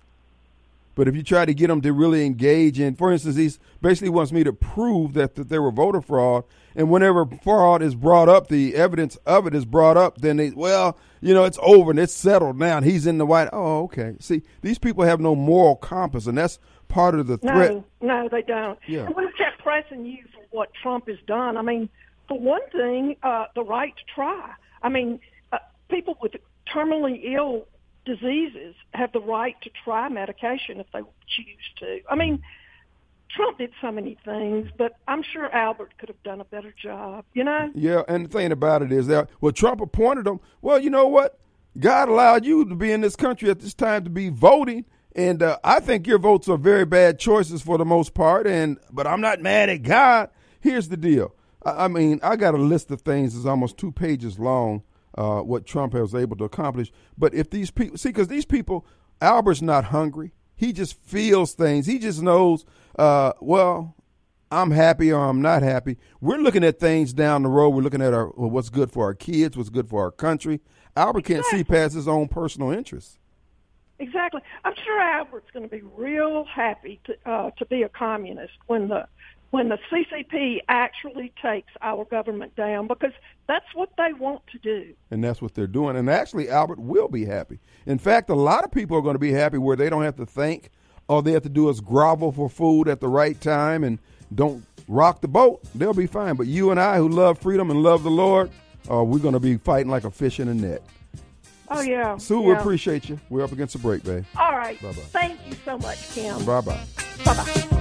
but if you try to get him to really engage in, for instance, he basically wants me to prove that, that there were voter fraud, and whenever fraud is brought up, the evidence of it is brought up, then they, well, you know, it's over and it's settled now. And he's in the white. Oh, okay. See, these people have no moral compass, and that's part of the threat. No, no, they don't. Yeah. And we've kept pressing you for what Trump has done. I mean, for one thing, uh, the right to try. I mean, uh, people with terminally ill diseases have the right to try medication if they choose to. I mean, Trump did so many things, but I'm sure Albert could have done a better job. You know? Yeah, and the thing about it is that well, Trump appointed him. Well, you know what? God allowed you to be in this country at this time to be voting, and uh, I think your votes are very bad choices for the most part. And but I'm not mad at God. Here's the deal. I, I mean, I got a list of things that's almost two pages long. Uh, what Trump was able to accomplish, but if these people see, because these people, Albert's not hungry. He just feels things. He just knows. Uh, well, I'm happy or I'm not happy. We're looking at things down the road. We're looking at our what's good for our kids, what's good for our country. Albert can't see past his own personal interests. Exactly. I'm sure Albert's going to be real happy to uh, to be a communist when the when the CCP actually takes our government down because that's what they want to do. And that's what they're doing. And actually, Albert will be happy. In fact, a lot of people are going to be happy where they don't have to think. All they have to do is grovel for food at the right time and don't rock the boat. They'll be fine. But you and I, who love freedom and love the Lord, uh, we're going to be fighting like a fish in a net. Oh yeah. Sue, yeah. we appreciate you. We're up against a break, babe. All right. Bye-bye. Thank you so much, Kim. Bye bye. Bye bye.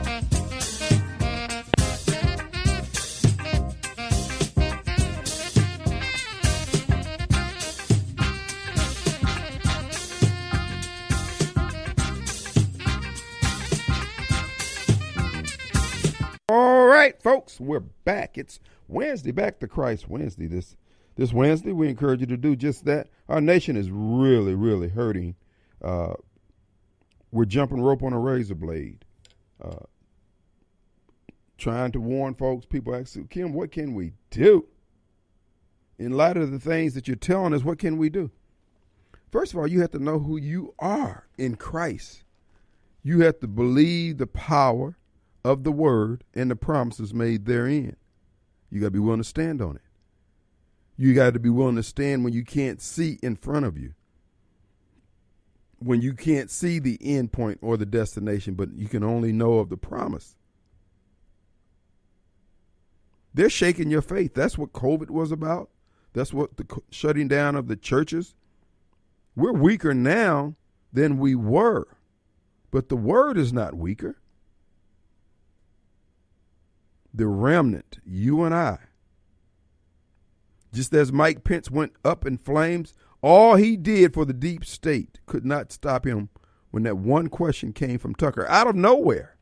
Folks, we're back. It's Wednesday, back to Christ Wednesday. This this Wednesday, we encourage you to do just that. Our nation is really, really hurting. Uh, we're jumping rope on a razor blade, uh, trying to warn folks. People ask, Kim, what can we do? In light of the things that you're telling us, what can we do? First of all, you have to know who you are in Christ. You have to believe the power of the word and the promises made therein. You got to be willing to stand on it. You got to be willing to stand when you can't see in front of you. When you can't see the end point or the destination, but you can only know of the promise. They're shaking your faith. That's what COVID was about. That's what the shutting down of the churches. We're weaker now than we were, but the word is not weaker. The remnant, you and I, just as Mike Pence went up in flames, all he did for the deep state could not stop him when that one question came from Tucker out of nowhere.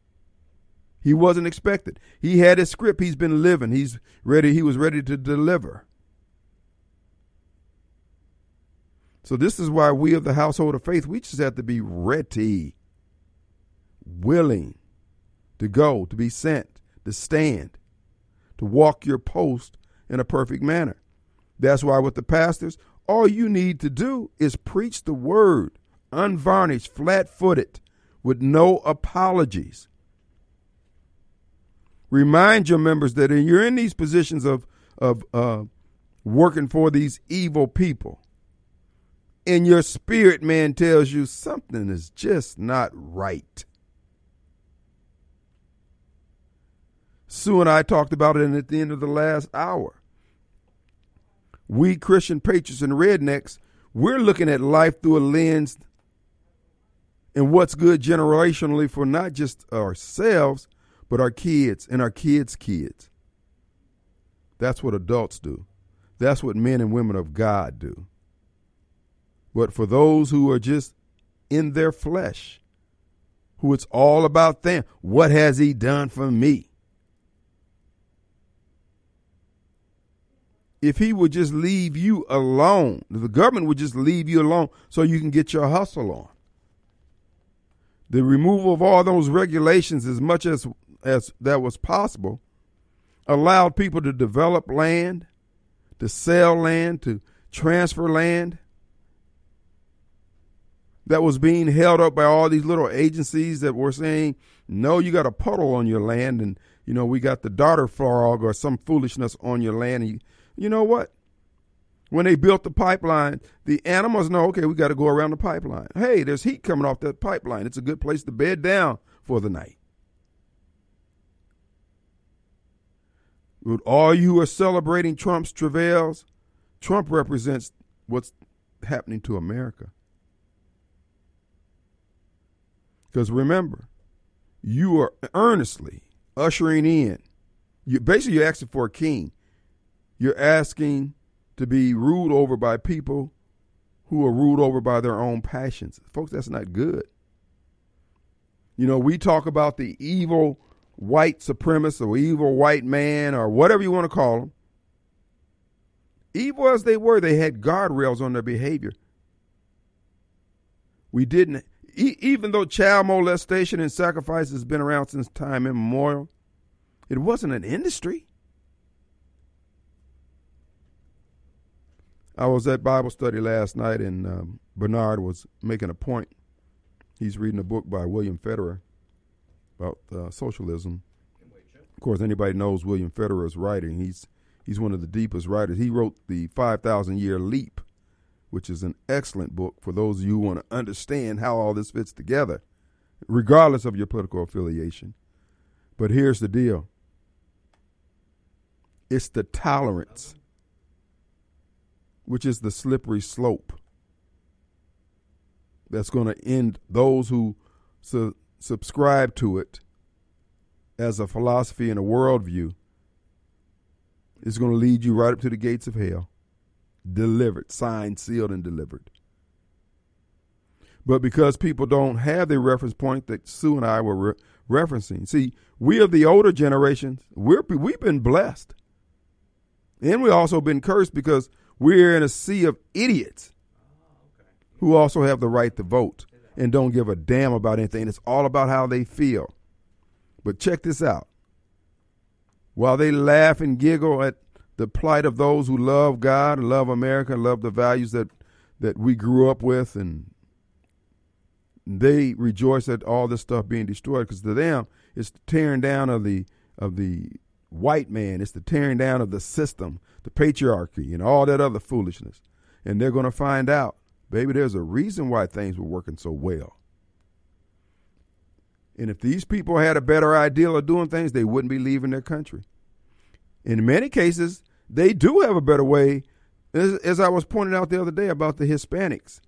He wasn't expected. He had his script. He's been living. He's ready. He was ready to deliver. So this is why we of the household of faith, we just have to be ready, willing to go, to be sent, to stand, to walk your post in a perfect manner. That's why with the pastors, all you need to do is preach the word, unvarnished, flat footed, with no apologies. Remind your members that you're in these positions of, of uh, working for these evil people. And your spirit man tells you something is just not right. Sue and I talked about it at the end of the last hour we Christian patriots and rednecks, we're looking at life through a lens and what's good generationally for not just ourselves, but our kids and our kids' kids. That's what adults do. That's what men and women of God do. But for those who are just in their flesh, who it's all about them, what has he done for me? If he would just leave you alone, the government would just leave you alone so you can get your hustle on. The removal of all those regulations, as much as, as that was possible, allowed people to develop land, to sell land, to transfer land that was being held up by all these little agencies that were saying, no, you got a puddle on your land, and you know we got the gopher frog or some foolishness on your land, and you, you know what? When they built the pipeline, the animals know, okay, we got to go around the pipeline. Hey, there's heat coming off that pipeline. It's a good place to bed down for the night. With all you are celebrating Trump's travails, Trump represents what's happening to America. Because remember, you are earnestly ushering in. You basically you're asking for a king. You're asking to be ruled over by people who are ruled over by their own passions. Folks, that's not good. You know, we talk about the evil white supremacist or evil white man or whatever you want to call them. Evil as they were, they had guardrails on their behavior. We didn't, e- even though child molestation and sacrifice has been around since time immemorial, it wasn't an industry. I was at Bible study last night, and um, Bernard was making a point He's reading a book by William Federer about uh, socialism. Of course, anybody knows William Federer's writing. He's he's one of the deepest writers. He wrote the Five Thousand Year Leap, which is an excellent book for those of you who want to understand how all this fits together, regardless of your political affiliation. But here's the deal it's the tolerance, which is the slippery slope, that's going to end those who su- subscribe to it as a philosophy and a worldview. Is going to lead you right up to the gates of hell, delivered, signed, sealed, and delivered. But because people don't have the reference point that Sue and I were re- referencing, see, we of the older generations, we're we've been blessed and we also been cursed because we're in a sea of idiots who also have the right to vote and don't give a damn about anything. It's all about how they feel. But check this out. While they laugh and giggle at the plight of those who love God love America love the values that, that we grew up with, and they rejoice at all this stuff being destroyed because to them it's the tearing down of the of the white man. It's the tearing down of the system, the patriarchy, and all that other foolishness. And they're going to find out, baby, there's a reason why things were working so well. And if these people had a better idea of doing things, they wouldn't be leaving their country. In many cases, they do have a better way, as, as I was pointing out the other day about the Hispanics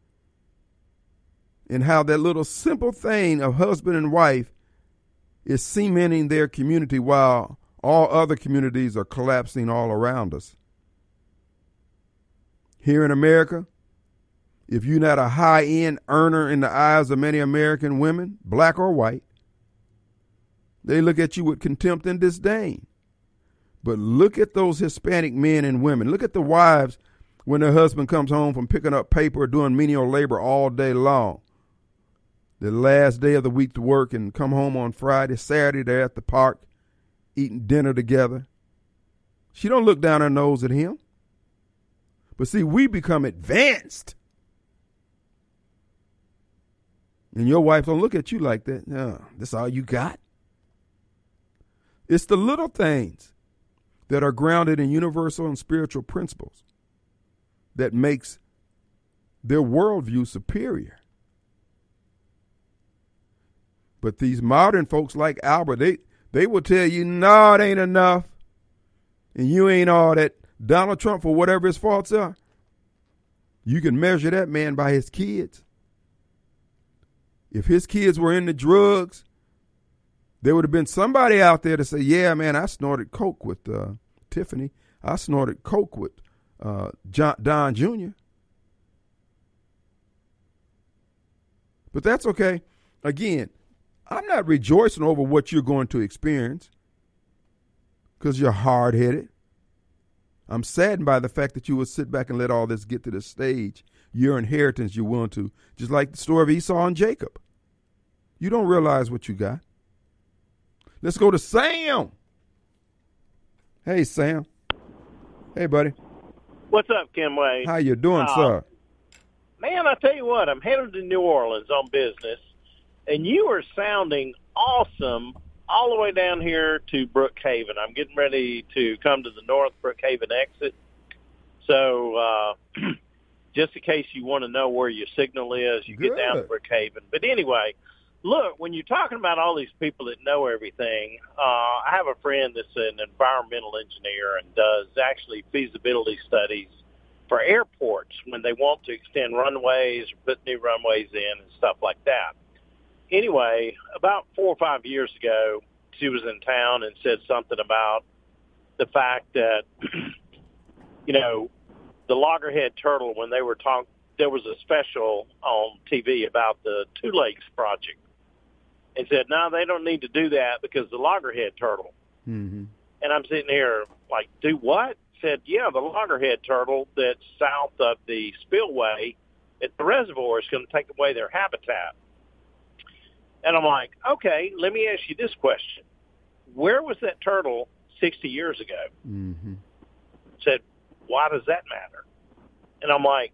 and how that little simple thing of husband and wife is cementing their community while all other communities are collapsing all around us. Here in America, if you're not a high end earner in the eyes of many American women, black or white, they look at you with contempt and disdain. But look at those Hispanic men and women. Look at the wives when their husband comes home from picking up paper or doing menial labor all day long. The last day of the week to work and come home on Friday, Saturday, they're at the park eating dinner together. She don't look down her nose at him. But see, we become advanced. And your wife don't look at you like that. No, that's all you got. It's the little things that are grounded in universal and spiritual principles that makes their worldview superior. But these modern folks like Albert, they they will tell you, no, it ain't enough. And you ain't all that. Donald Trump, for whatever his faults are, you can measure that man by his kids. If his kids were into drugs, there would have been somebody out there to say, yeah, man, I snorted Coke with uh, Tiffany. I snorted Coke with uh, John, Don Jr. But that's okay. Again, I'm not rejoicing over what you're going to experience because you're hard headed. I'm saddened by the fact that you will sit back and let all this get to the stage. Your inheritance you're willing to, just like the story of Esau and Jacob. You don't realize what you got. Let's go to Sam. Hey, Sam. Hey, buddy. What's up, Kim Wade? How you doing, uh, sir? Man, I tell you what, I'm headed to New Orleans on business, and you are sounding awesome all the way down here to Brookhaven. I'm getting ready to come to the North Brookhaven exit. So uh, [clears throat] just in case you want to know where your signal is, you Good. get down to Brookhaven. But anyway, look, when you're talking about all these people that know everything, uh, I have a friend that's an environmental engineer and does actually feasibility studies for airports when they want to extend runways or put new runways in and stuff like that anyway, about four or five years ago, she was in town and said something about the fact that, [clears throat] you know, the loggerhead turtle, when they were talking, there was a special on TV about the Two Lakes project and said, no, they don't need to do that because the loggerhead turtle. Mm-hmm. And I'm sitting here like, do what? Said, yeah, the loggerhead turtle that's south of the spillway at the reservoir is going to take away their habitat. And I'm like, okay, let me ask you this question. Where was that turtle 60 years ago? Mm-hmm. Said, why does that matter? And I'm like,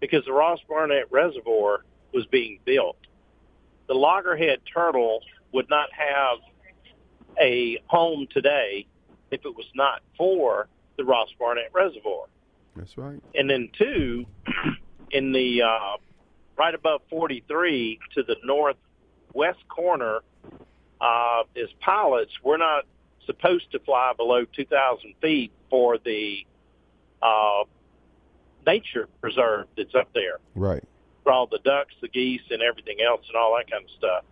because the Ross Barnett Reservoir was being built. the loggerhead turtle would not have a home today if it was not for the Ross Barnett Reservoir. That's right. And then two, [clears throat] in the uh, right above 43 to the northwest corner, uh, as pilots, we're not supposed to fly below 2,000 feet for the uh, nature preserve that's up there Right. for all the ducks, the geese, and everything else, and all that kind of stuff.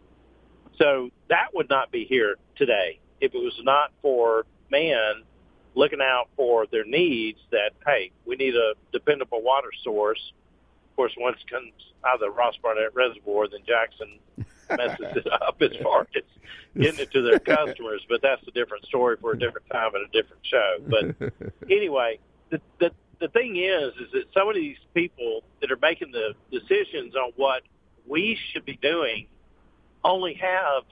So that would not be here today if it was not for man looking out for their needs. That hey, we need a dependable water source. Of course, once it comes out of the Ross Barnett Reservoir, then Jackson messes it up as far as getting it to their [laughs] customers. But that's a different story for a different time and a different show. But [laughs] anyway, the, the the thing is, is that some of these people that are making the decisions on what we should be doing only have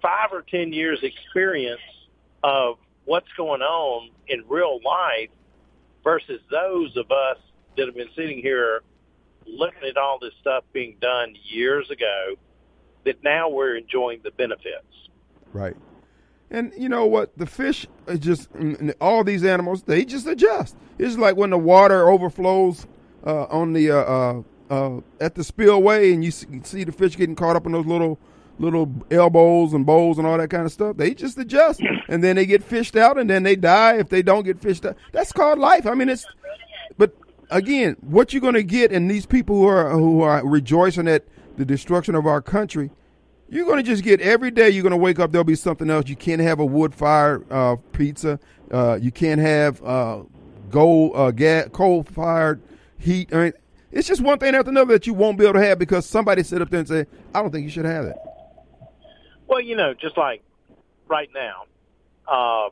five or ten years experience of what's going on in real life versus those of us that have been sitting here looking at all this stuff being done years ago that now we're enjoying the benefits. Right. And you know what? The fish just all these animals. They just adjust. It's like when the water overflows uh, on the uh, uh, uh, at the spillway, and you see, you see the fish getting caught up in those little little elbows and bowls and all that kind of stuff. They just adjust, and then they get fished out, and then they die if they don't get fished out. That's called life. I mean, it's. But again, what you're going to get, and these people who are who are rejoicing at the destruction of our country, you're going to just get every day. You're going to wake up. There'll be something else. You can't have a wood fire uh, pizza. Uh, you can't have uh, gold uh, gas, coal fired heat. I mean, it's just one thing after another that you won't be able to have because somebody sit up there and say, "I don't think you should have that." Well, you know, just like right now, uh,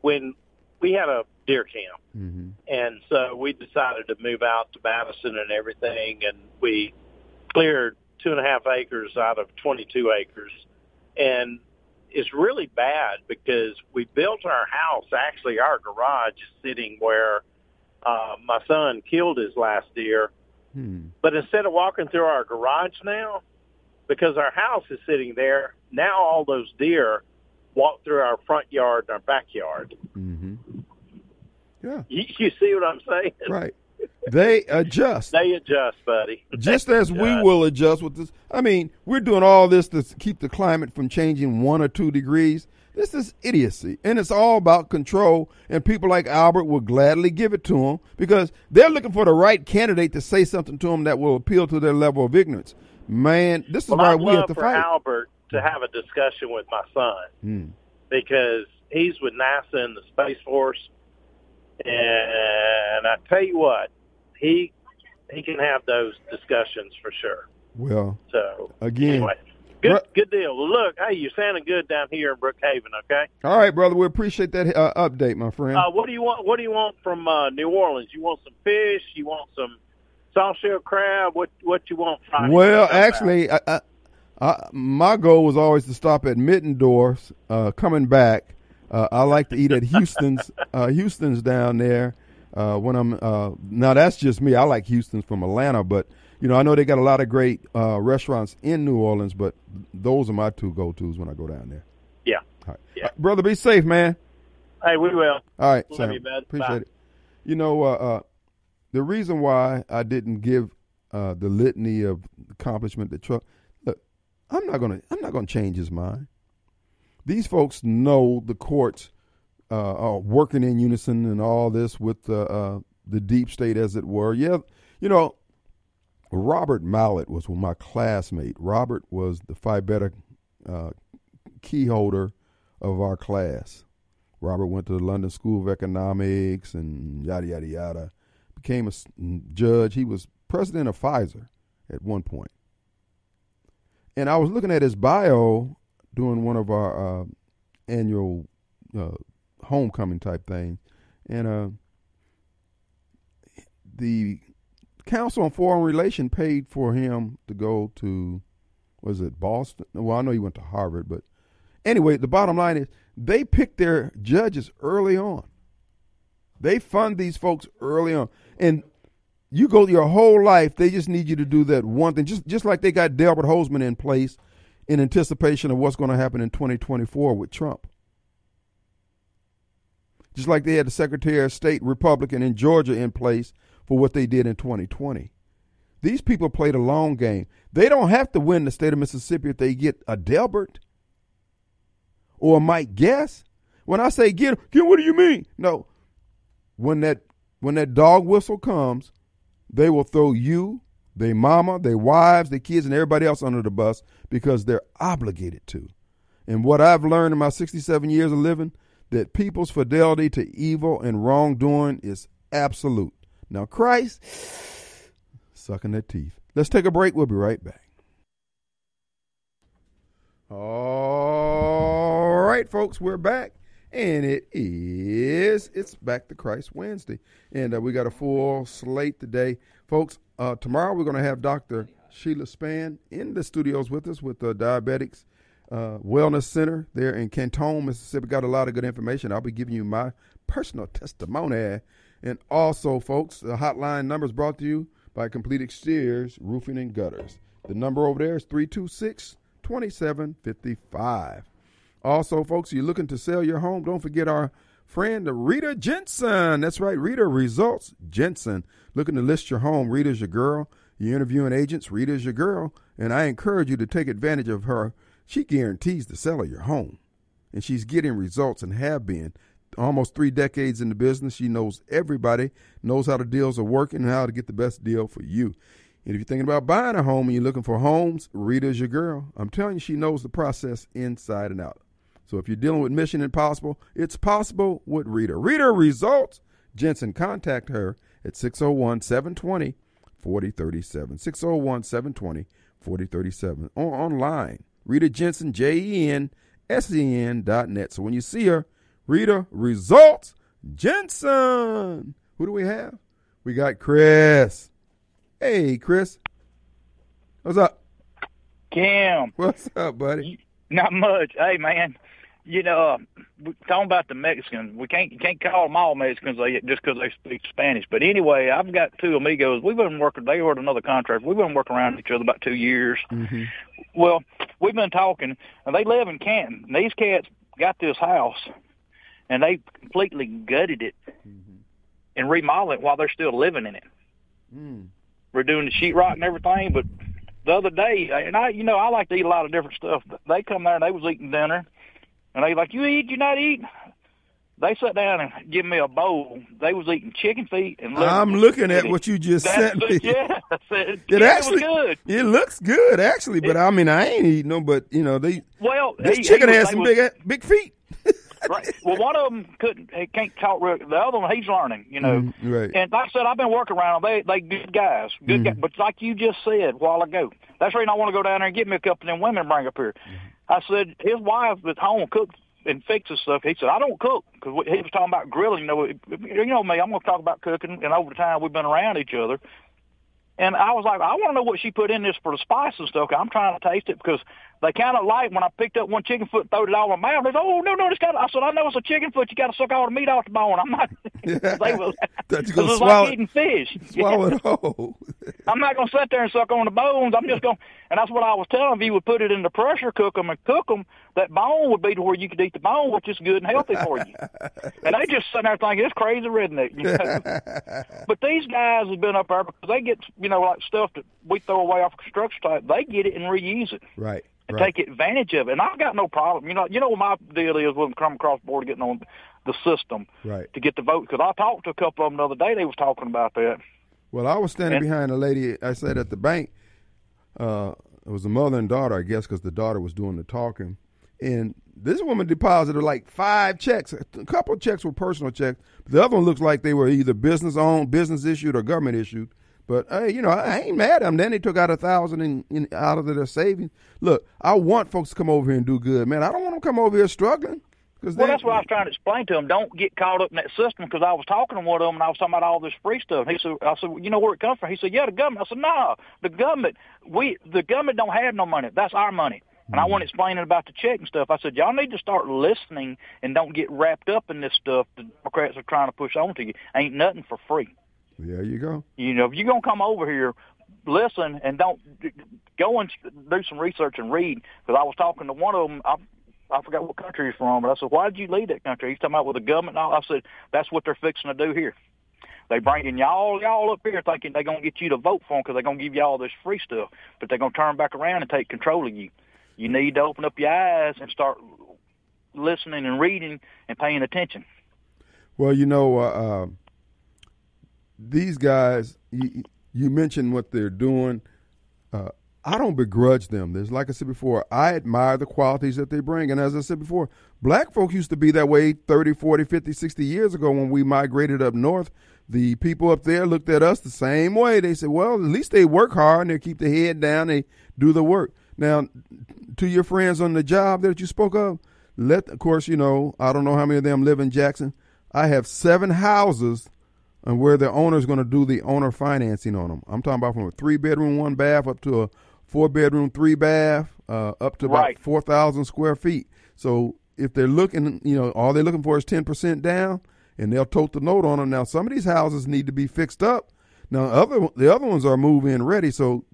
when we had a deer camp, Mm-hmm. and so we decided to move out to Madison and everything, and we cleared two and a half acres out of 22 acres, and it's really bad because we built our house. Actually, our garage is sitting where uh, my son killed his last deer. Hmm. But instead of walking through our garage now, because our house is sitting there, now all those deer walk through our front yard and our backyard. Mm-hmm. Yeah. You, you see what I'm saying? Right. They adjust. They adjust, buddy. [laughs] just as we will adjust with this. I mean, we're doing all this to keep the climate from changing one or two degrees. This is idiocy, and it's all about control. And people like Albert will gladly give it to them because they're looking for the right candidate to say something to them that will appeal to their level of ignorance. Man, this is Well, why we have to for fight. Albert to have a discussion with my son Hmm. because he's with NASA and the Space Force, and I tell you what, he he can have those discussions for sure. Well, So again, anyway, good Bru- good deal. Well, look, hey, you're sounding good down here in Brookhaven. Okay. all right, brother. We appreciate that uh, update, my friend. Uh, what do you want? What do you want from uh, New Orleans? You want some fish? You want some soft shell crab? What what you want? Friday? Well, actually, I, I, I, my goal was always to stop at Middendorf's. Uh, coming back, uh, I like to eat at Houston's. [laughs] uh, Houston's down there. Uh, when I'm uh, now, that's just me. I like Houston's from Atlanta, but you know, I know they got a lot of great uh, restaurants in New Orleans. But those are my two go tos when I go down there. yeah. All right. Yeah. brother, be safe, man. Hey, we will. All right, Love Sam. you, bud. Appreciate Bye. it. You know, uh, uh, the reason why I didn't give uh, the litany of accomplishment that Trump. Look, I'm not gonna. I'm not gonna change his mind. These folks know the courts uh, are working in unison and all this with uh, uh, the deep state, as it were. Yeah, you know, Robert Mallett was my classmate. Robert was the Phi Beta uh, key holder of our class. Robert went to the London School of Economics and yada yada yada. Became a judge. He was president of Pfizer at one point. And I was looking at his bio doing one of our uh, annual uh, homecoming type thing. and uh, the Council on Foreign Relation paid for him to go to, was it Boston? Well, I know he went to Harvard, but anyway, the bottom line is they pick their judges early on. They fund these folks early on, and you go your whole life. They just need you to do that one thing, just just like they got Delbert Hosemann in place in anticipation of what's going to happen in 2024 with Trump. Just like they had the Secretary of State Republican in Georgia in place for what they did in 2020. These people played a long game. They don't have to win the state of Mississippi if they get a Delbert or a Mike Guest. When I say get, get, what do you mean? No, when that when that dog whistle comes, they will throw you, their mama, their wives, their kids, and everybody else under the bus because they're obligated to. And what I've learned in my 67 years of living, that people's fidelity to evil and wrongdoing is absolute. Now, Christ, sucking their teeth. Let's take a break. We'll be right back. All right, folks, we're back. And it is, it's Back to Christ Wednesday. And uh, we got a full slate today. Folks, uh, tomorrow we're going to have Dr. Sheila Span in the studios with us with the Diabetics uh, Wellness Center there in Canton, Mississippi. Got a lot of good information. I'll be giving you my personal [laughs] testimony. And also, folks, the hotline number is brought to you by Complete Exteriors, Roofing and Gutters. The number over there is 326 2755. Also, folks, you're looking to sell your home, don't forget our friend Rita Jensen. That's right, Rita Results Jensen. Looking to list your home. Rita's your girl. You're interviewing agents. Rita's your girl. And I encourage you to take advantage of her. She guarantees the sale of your home. And she's getting results and have been. Almost three decades in the business. She knows everybody, knows how the deals are working and how to get the best deal for you. And if you're thinking about buying a home and you're looking for homes, Rita's your girl. I'm telling you, she knows the process inside and out. So if you're dealing with Mission Impossible, it's possible with Rita. Rita Results. Jensen, contact her at 601 720 4037. 601 720 4037. Or online, Rita Jensen, J E N S E N dot net. So when you see her, Rita Results Jensen. Who do we have? We got Chris. Hey, Chris. What's up? Cam. What's up, buddy? Not much. Hey, man you know, uh, talking about the Mexicans, we can't you can't call them all Mexicans just because they speak Spanish. But anyway, I've got two amigos. We've been working. They were another contract. We've been working around each other about two years. Mm-hmm. Well, we've been talking, and they live in Canton. And these cats got this house, and they completely gutted it mm-hmm. and remodeled it while they're still living in it. Mm. We're doing the sheetrock and everything, but the other day, and I, you know, I like to eat a lot of different stuff. They come there and they was eating dinner and they like, you eat, you not eat. They sat down and give me a bowl. They was eating chicken feet and. I'm looking at what you just sent me. [laughs] Yeah, it, it actually good. It looks good actually, but it, I mean I ain't eating them. But you know they. Well, this he, chicken he has was, some was, big big feet. [laughs] right. Well, one of them couldn't. He can't talk real. The other one, he's learning. You know. Mm, right. And like I said, I've been working around them. They they good guys, good Mm. guys. But like you just said a while ago, that's the reason I want to go down there and get me a couple of them women and bring up here. Mm-hmm. I said his wife at home cooks and fixes stuff. He said I don't cook because he was talking about grilling. You know, you know me. I'm going to talk about cooking, and over the time we've been around each other. And I was like, I want to know what she put in this for the spice and stuff. I'm trying to taste it because they kind of like when I picked up one chicken foot, throwed it all in my mouth. They said, "Oh no, no, it's got." I said, "I know it's a chicken foot. You got to suck all the meat off the bone." I'm not. [laughs] [laughs] they was. [laughs] That's It gonna was swallow like eating fish. swallow it whole. I'm not going to sit there and suck on the bones. I'm just gonna, and that's what I was telling. Them. If you would put it in the pressure cook them and cook them, that bone would be to where you could eat the bone, which is good and healthy for you. and they just sitting there thinking it's crazy redneck. You know? but these guys have been up there because they get, you know, like stuff that we throw away off construction site. They get it and reuse it right. And right. take advantage of it. And I've got no problem. You know, you know what my deal is when come across the board getting on the system Right. to get the vote. Because I talked to a couple of them the other day. They was talking about that. Well, I was standing And- behind a lady. I said at the bank. Uh, it was a mother and daughter, I guess, because the daughter was doing the talking. And this woman deposited like five checks. A couple of checks were personal checks. The other one looks like they were either business owned, business issued, or government issued. But hey, you know, I ain't mad at them. Then they took out a thousand in, in, out of their savings. Look, I want folks to come over here and do good, man. I don't want them to come over here struggling. Cause Well, that's what I was trying to explain to him. Don't get caught up in that system because I was talking to one of them and I was talking about all this free stuff. He said, "I said, you know where it comes from?" He said, "Yeah, the government." I said, "No, the government. We the government don't have no money. That's our money." And I mm-hmm. wasn't explaining about the check and stuff. I said, "Y'all need to start listening and don't get wrapped up in this stuff the Democrats are trying to push on to you. Ain't nothing for free. There you go. You know, if you're gonna come over here, listen and don't go and do some research and read. Because I was talking to one of them. I, I forgot what country he's from, but I said, "Why did you leave that country?" He's talking about with the government. And all. I said, "That's what they're fixing to do here. They bringing y'all y'all up here thinking they're gonna get you to vote for them because they're gonna give you all this free stuff, but they're gonna turn back around and take control of you. You need to open up your eyes and start listening and reading and paying attention." Well, you know, uh, uh, these guys. You, you mentioned what they're doing. Uh, I don't begrudge them. There's, like I said before, I admire the qualities that they bring. And as I said before, black folk used to be that way 30, 40, 50, 60 years ago when we migrated up north. The people up there looked at us the same way. They said, well, at least they work hard and they keep their head down, they do the work. Now, to your friends on the job that you spoke of, let, of course, you know, I don't know how many of them live in Jackson. I have seven houses and where the owner is going to do the owner financing on them. I'm talking about from a three bedroom, one bath up to a four bedroom, three bath, uh, up to about Right. 4,000 square feet. So if they're looking, you know, all they're looking for is 10% down and they'll tote the note on them. Now, some of these houses need to be fixed up. Now, other the other ones are move in ready. So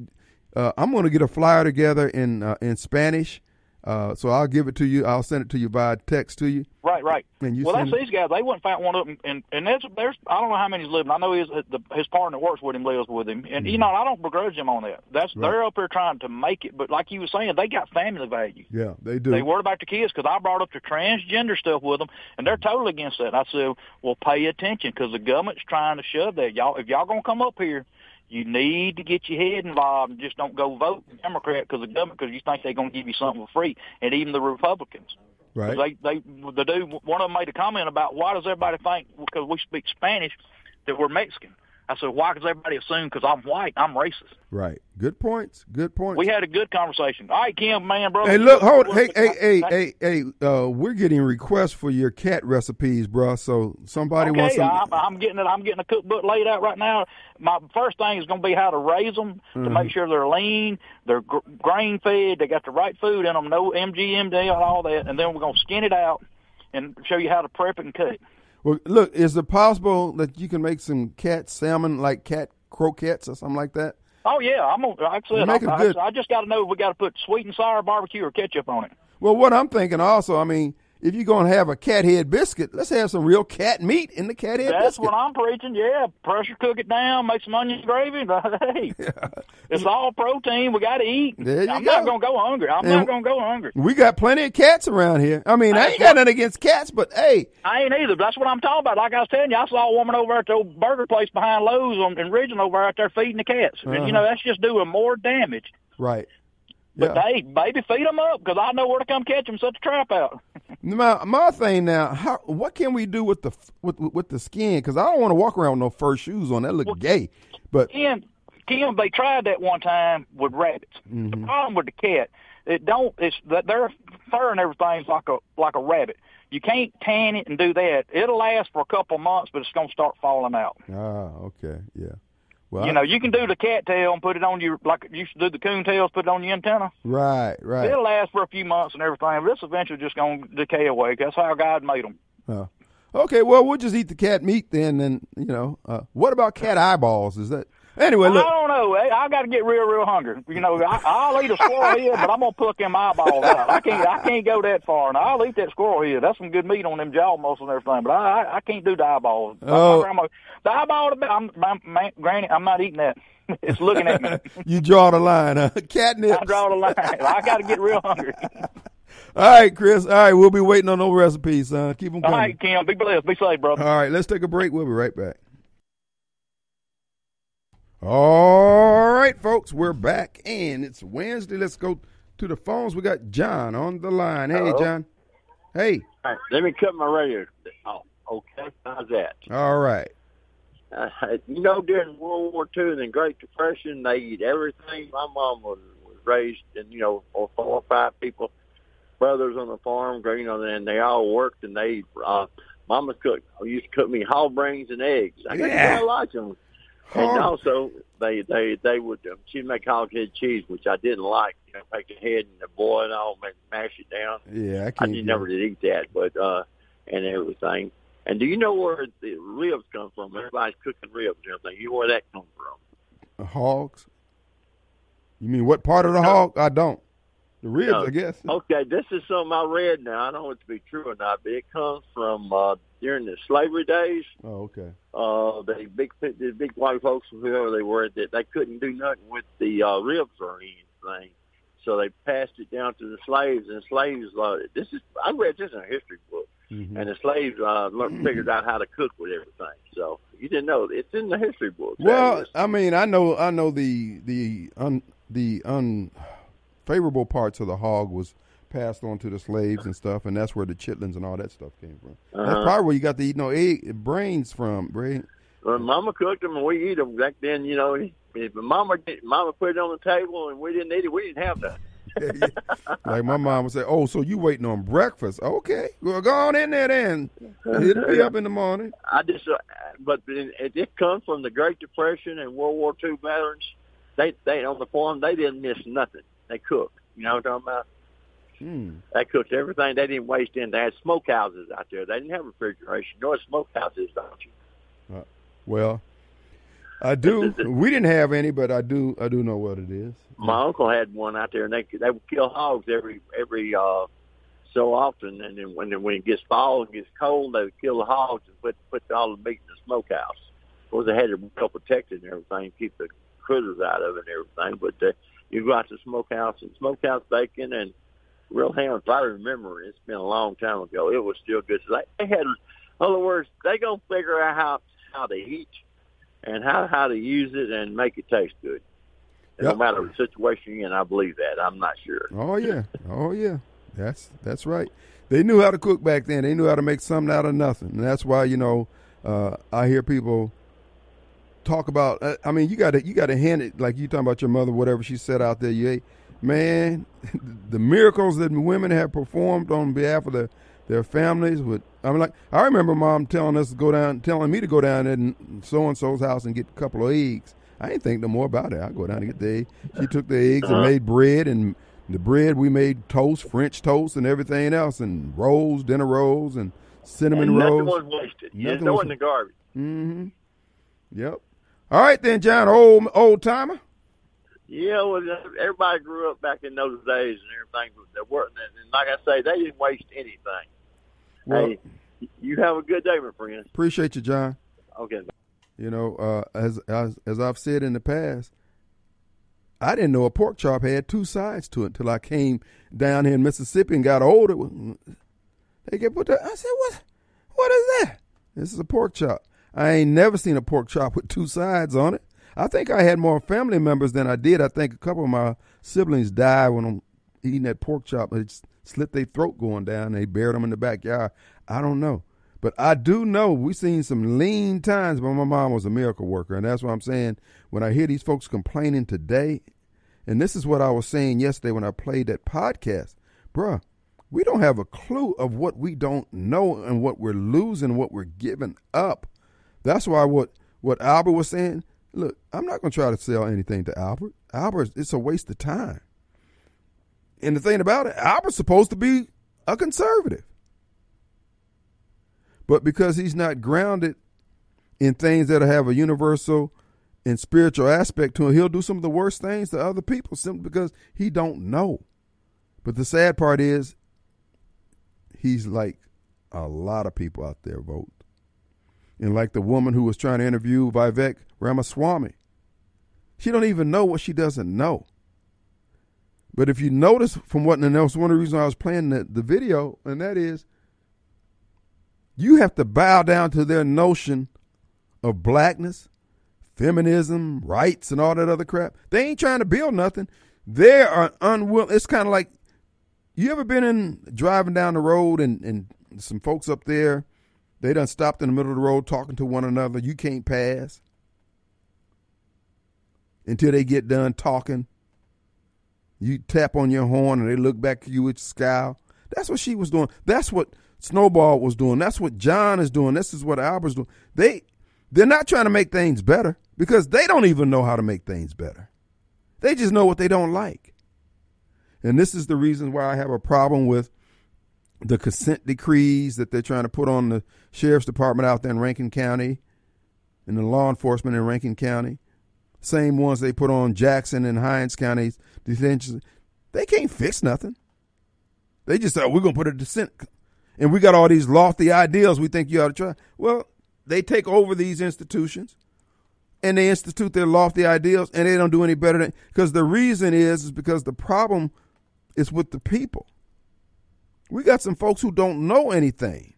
uh, I'm going to get a flyer together in uh, in Spanish. Uh, so I'll give it to you. I'll send it to you via text to you. Right, right. And you well, that's these guys. They wouldn't find one of them, and and there's there's I don't know how many's living. I know his the, his partner works with him, lives with him, and you know I don't begrudge him on that. That's Mm-hmm. Right. they're up there trying to make it, but like you were saying, they got family value. Yeah, they do. They worry about the kids because I brought up the transgender stuff with them, and they're totally against that. I said, "Well, pay attention because the government's trying to shove that. Y'all, if y'all gonna come up here, you need to get your head involved and just don't go vote Democrat because the government because you think they're gonna give you something for free, and even the Republicans. right. They, they, the dude, one of them made a comment about why does everybody think because we speak Spanish that we're Mexican. I said, why does everybody assume because I'm white, I'm racist? Right. Good points. Good points. We had a good conversation. All right, Kim, man, brother. Hey, look, hold. Hey, hey, hey, hey, hey. Uh, we're getting requests for your cat recipes, bro. So somebody wants Okay, some. I'm, I'm getting it. I'm getting a cookbook laid out right now. My first thing is going to be how to raise them Mm-hmm. to make sure they're lean, they're gr- grain fed, they got the right food in them, no MGMD and all that, and then we're going to skin it out and show you how to prep it and cut it. Well, look, is it possible that you can make some cat salmon, like cat croquettes or something like that? Oh yeah, I'm gonna. Like I said, I, good. I, I just got to know if we got to put sweet and sour barbecue or ketchup on it. Well, what I'm thinking also, I mean, if you're going to have a cat head biscuit, let's have some real cat meat in the cat head That's biscuit. what I'm preaching. Yeah, pressure cook it down, make some onion gravy. [laughs] Hey, it's all protein. We got to eat. I'm go. not gonna go hungry. I'm And- not gonna go hungry. we got plenty of cats around here. I mean, I ain't got nothing against cats, but hey, I ain't either. That's what I'm talking about. Like I was telling you, I saw a woman over at the old burger place behind Lowe's on in Ridgeland over out there feeding the cats. And, you uh-huh. know, that's just doing more damage. right. But Yeah. hey, baby, feed them up because I know where to come catch them. Set the trap out. [laughs] My my thing now, how what can we do with the with with the skin? Because I don't want to walk around with no fur shoes on. That look gay. But Kim, Kim, they tried that one time with rabbits. The problem with the cat, it don't. It's that their fur and everything's like a like a rabbit. You can't tan it and do that. It'll last for a couple months, but it's gonna start falling out. ah, okay, yeah. Well, You know, you can do the cat tail and put it on your like you should do the coon tails, put it on your antenna. right, right. It'll last for a few months and everything, but it's eventually just gonna decay away. That's how God made them. Uh, okay, well, we'll just eat the cat meat then. And you know, uh, what about cat eyeballs? Is that anyway? look. I don't know. eh, I got to get real, real hungry. You know, I, I'll eat a squirrel head, but I'm gonna pluck them eyeballs out. I can't. I can't go that far. and I'll eat that squirrel head. That's some good meat on them jaw muscles and everything. But I, I, I can't do the eyeballs. Oh. My grandma, the eyeball. I'm, granny, I'm not eating that. [laughs] It's looking at me. [laughs] you draw the line, huh? [laughs] Catnip. I draw the line. I got to get real hungry. All right, Chris. All right, we'll be waiting on those recipes, son. Keep them All coming. right, Kim. Be blessed. Be safe, brother. All right, let's take a break. We'll be right back. All right, folks, we're back, and it's Wednesday. Let's go to the phones. We got John on the line. Hey, Hello. John. Hey. Right, let me cut my radio. Oh, okay. How's that? All right. Uh, [laughs] you know, during World War II and the Great Depression, they eat everything. My mom was, was raised, and you know, four or five people, brothers on the farm, you know, and they all worked, and they, uh, Mama cooked, used to cook me hog brains and eggs. I, got Yeah. I like them. And also, they they they would um, she'd make hog head cheese, which I didn't like. You know, take the head and the boil it all, make, mash it down. Yeah, I I can't. get- never did eat that, but uh, and everything. And do you know where the ribs come from? Everybody's cooking ribs and everything. You know where that comes from? Hogs. You mean what part of the hog? I don't. The ribs, No. I guess. Okay, this is something I read now. I don't know if it to be true or not, but it comes from uh, during the slavery days. Oh, okay. Uh, the big the big white folks, whoever they were, that they couldn't do nothing with the uh, ribs or anything, so they passed it down to the slaves. And slaves, uh, this is I read this in a history book, Mhm. and the slaves uh, learned, [clears throat] figured out how to cook with everything. So you didn't know it's in the history book. Well, I mean, I know, I know the the un the unfavorable parts of the hog was passed on to the slaves and stuff, and that's where the chitlins and all that stuff came from. That's Uh-huh. probably where you got the you know egg brains from, brain. When Mama cooked them and we eat them back then, you know, if Mama did, Mama put it on the table and we didn't eat it, we didn't have that. [laughs] like my mom would say, "Oh, so you waiting on breakfast? Okay, well, go on in there then. It'll be up in the morning." [laughs] I just, uh, but it, it did come from the Great Depression and World War II veterans. They, they on the farm, they didn't miss nothing. They cooked. You know what I'm talking about? Hmm. They cooked everything. They didn't waste anything. They had smokehouses out there. They didn't have refrigeration. What smokehouses, don't you? Well, I do. [laughs] we didn't have any, but I do. I do know what it is. My uncle had one out there, and they they would kill hogs every every uh so often. And then when when it gets fall and gets cold, they would kill the hogs and put put all the meat in the smokehouse. Of course, they had it well protected and everything, keep the critters out of it and everything. But uh, you go out to the smokehouse and smokehouse bacon and real ham. If I remember, it's been a long time ago. It was still good. So they, they had, in other words, they gonna figure out how how to eat and how how to use it and make it taste good. No matter the situation you're in, I believe that. I'm not sure. Oh yeah, oh yeah. That's that's right. They knew how to cook back then. They knew how to make something out of nothing, and that's why you know uh, I hear people talk about. uh, I mean, you got to you got to hand it like you talking about your mother, whatever she said out there. You ate, man, [laughs] the miracles that women have performed on behalf of their their families. With I mean, like I remember mom telling us to go down, telling me to go down in so and so's house and get a couple of eggs. I didn't think no more about it. I go down and get the egg. She took the eggs and made bread, and the bread we made toast, French toast, and everything else, and rolls, dinner rolls, and cinnamon and nothing rolls. was wasted. Nothing Nothing was was- in the garbage. Mm-hmm. Yep. All right then, John, old old timer. Yeah, well, everybody grew up back in those days and everything. They weren't, and like I say, they didn't waste anything. Well, hey, you have a good day, my friend. appreciate you, John. Okay. You know, uh, as as as I've said in the past, I didn't know a pork chop had two sides to it until I came down here in Mississippi and got older. They get put that. I said, "What? What is that?" This is a pork chop. I ain't never seen a pork chop with two sides on it. I think I had more family members than I did. I think a couple of my siblings died when I'm eating that pork chop. It slit their throat going down. They buried them in the backyard. I don't know. But I do know we seen some lean times, but my mom was a miracle worker. And that's what I'm saying. When I hear these folks complaining today, and this is what I was saying yesterday when I played that podcast, bruh, we don't have a clue of what we don't know and what we're losing, what we're giving up. That's why what, what Albert was saying, look, I'm not going to try to sell anything to Albert. Albert, it's a waste of time. And the thing about it, Albert's supposed to be a conservative. But because he's not grounded in things that have a universal and spiritual aspect to him, he'll do some of the worst things to other people simply because he don't know. But the sad part is he's like a lot of people out there vote. And like the woman who was trying to interview Vivek Ramaswamy, she don't even know what she doesn't know. But if you notice from what, and that was one of the reasons I was playing the, the video, and that is you have to bow down to their notion of blackness, feminism, rights, and all that other crap. They ain't trying to build nothing. They are unwilling. It's kind of like you ever been in driving down the road and, and some folks up there, they done stopped in the middle of the road talking to one another. You can't pass until they get done talking. You tap on your horn and they look back at you with scowl. That's what she was doing. That's what Snowball was doing. That's what John is doing. This is what Albert's doing. They they're not trying to make things better because they don't even know how to make things better. They just know what they don't like. And this is the reason why I have a problem with the consent decrees that they're trying to put on the sheriff's department out there in Rankin County and the law enforcement in Rankin County. same ones they put on Jackson and Hinds counties detention, they can't fix nothing. They just said, we're going to put a dissent. And we got all these lofty ideals we think you ought to try. Well, they take over these institutions and they institute their lofty ideals and they don't do any better than because the reason is is because the problem is with the people. We got some folks who don't know anything.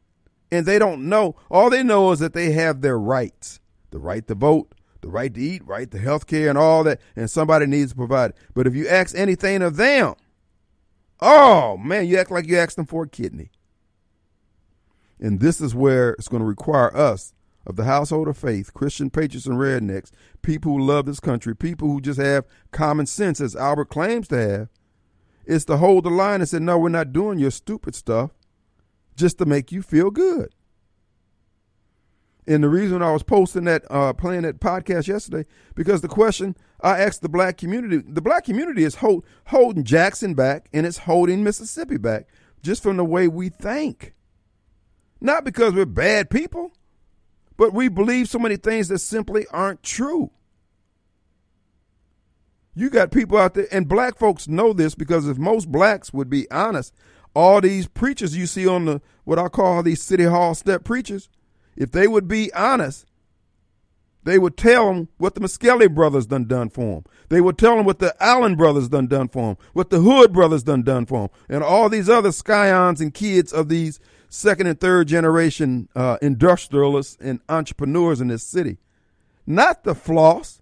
And they don't know. All they know is that they have their rights. The right to vote, the right to eat, right to health care and all that, and somebody needs to provide it. But if you ask anything of them, oh man, you act like you asked them for a kidney. And this is where it's going to require us of the household of faith, Christian patriots and rednecks, people who love this country, people who just have common sense, as Albert claims to have, is to hold the line and say, no, we're not doing your stupid stuff just to make you feel good. And the reason I was posting that, uh, playing that podcast yesterday, because the question I asked the black community, the black community is hold, holding Jackson back and it's holding Mississippi back just from the way we think. Not because we're bad people, but we believe so many things that simply aren't true. You got people out there, and black folks know this because if most blacks would be honest, all these preachers you see on the what I call these city hall step preachers, if they would be honest, they would tell them what the Miskelly brothers done done for them. They would tell them what the Allen brothers done done for them, what the Hood brothers done done for them, and all these other scions and kids of these second and third generation uh, industrialists and entrepreneurs in this city. Not the floss,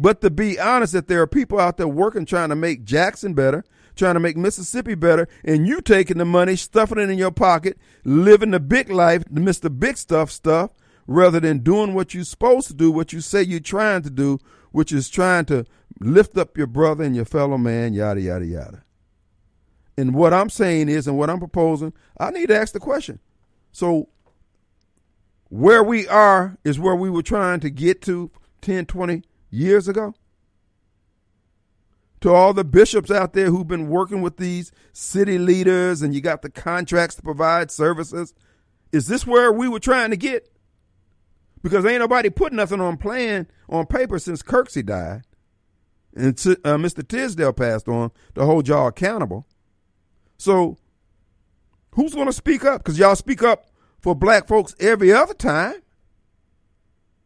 but to be honest that there are people out there working trying to make Jackson better, trying to make Mississippi better, and you taking the money, stuffing it in your pocket, living the big life, the Mr. Big Stuff stuff, rather than doing what you're supposed to do, what you say you're trying to do, which is trying to lift up your brother and your fellow man, yada, yada, yada. And what I'm saying is, and what I'm proposing, I need to ask the question. So, where we are is where we were trying to get to 10, 20 years ago. To all the bishops out there who've been working with these city leaders and you got the contracts to provide services, is this where we were trying to get? Because ain't nobody put nothing on plan on paper since Kirksey died and uh, Mr. Tisdale passed on to hold y'all accountable. So who's going to speak up? Because y'all speak up for black folks every other time.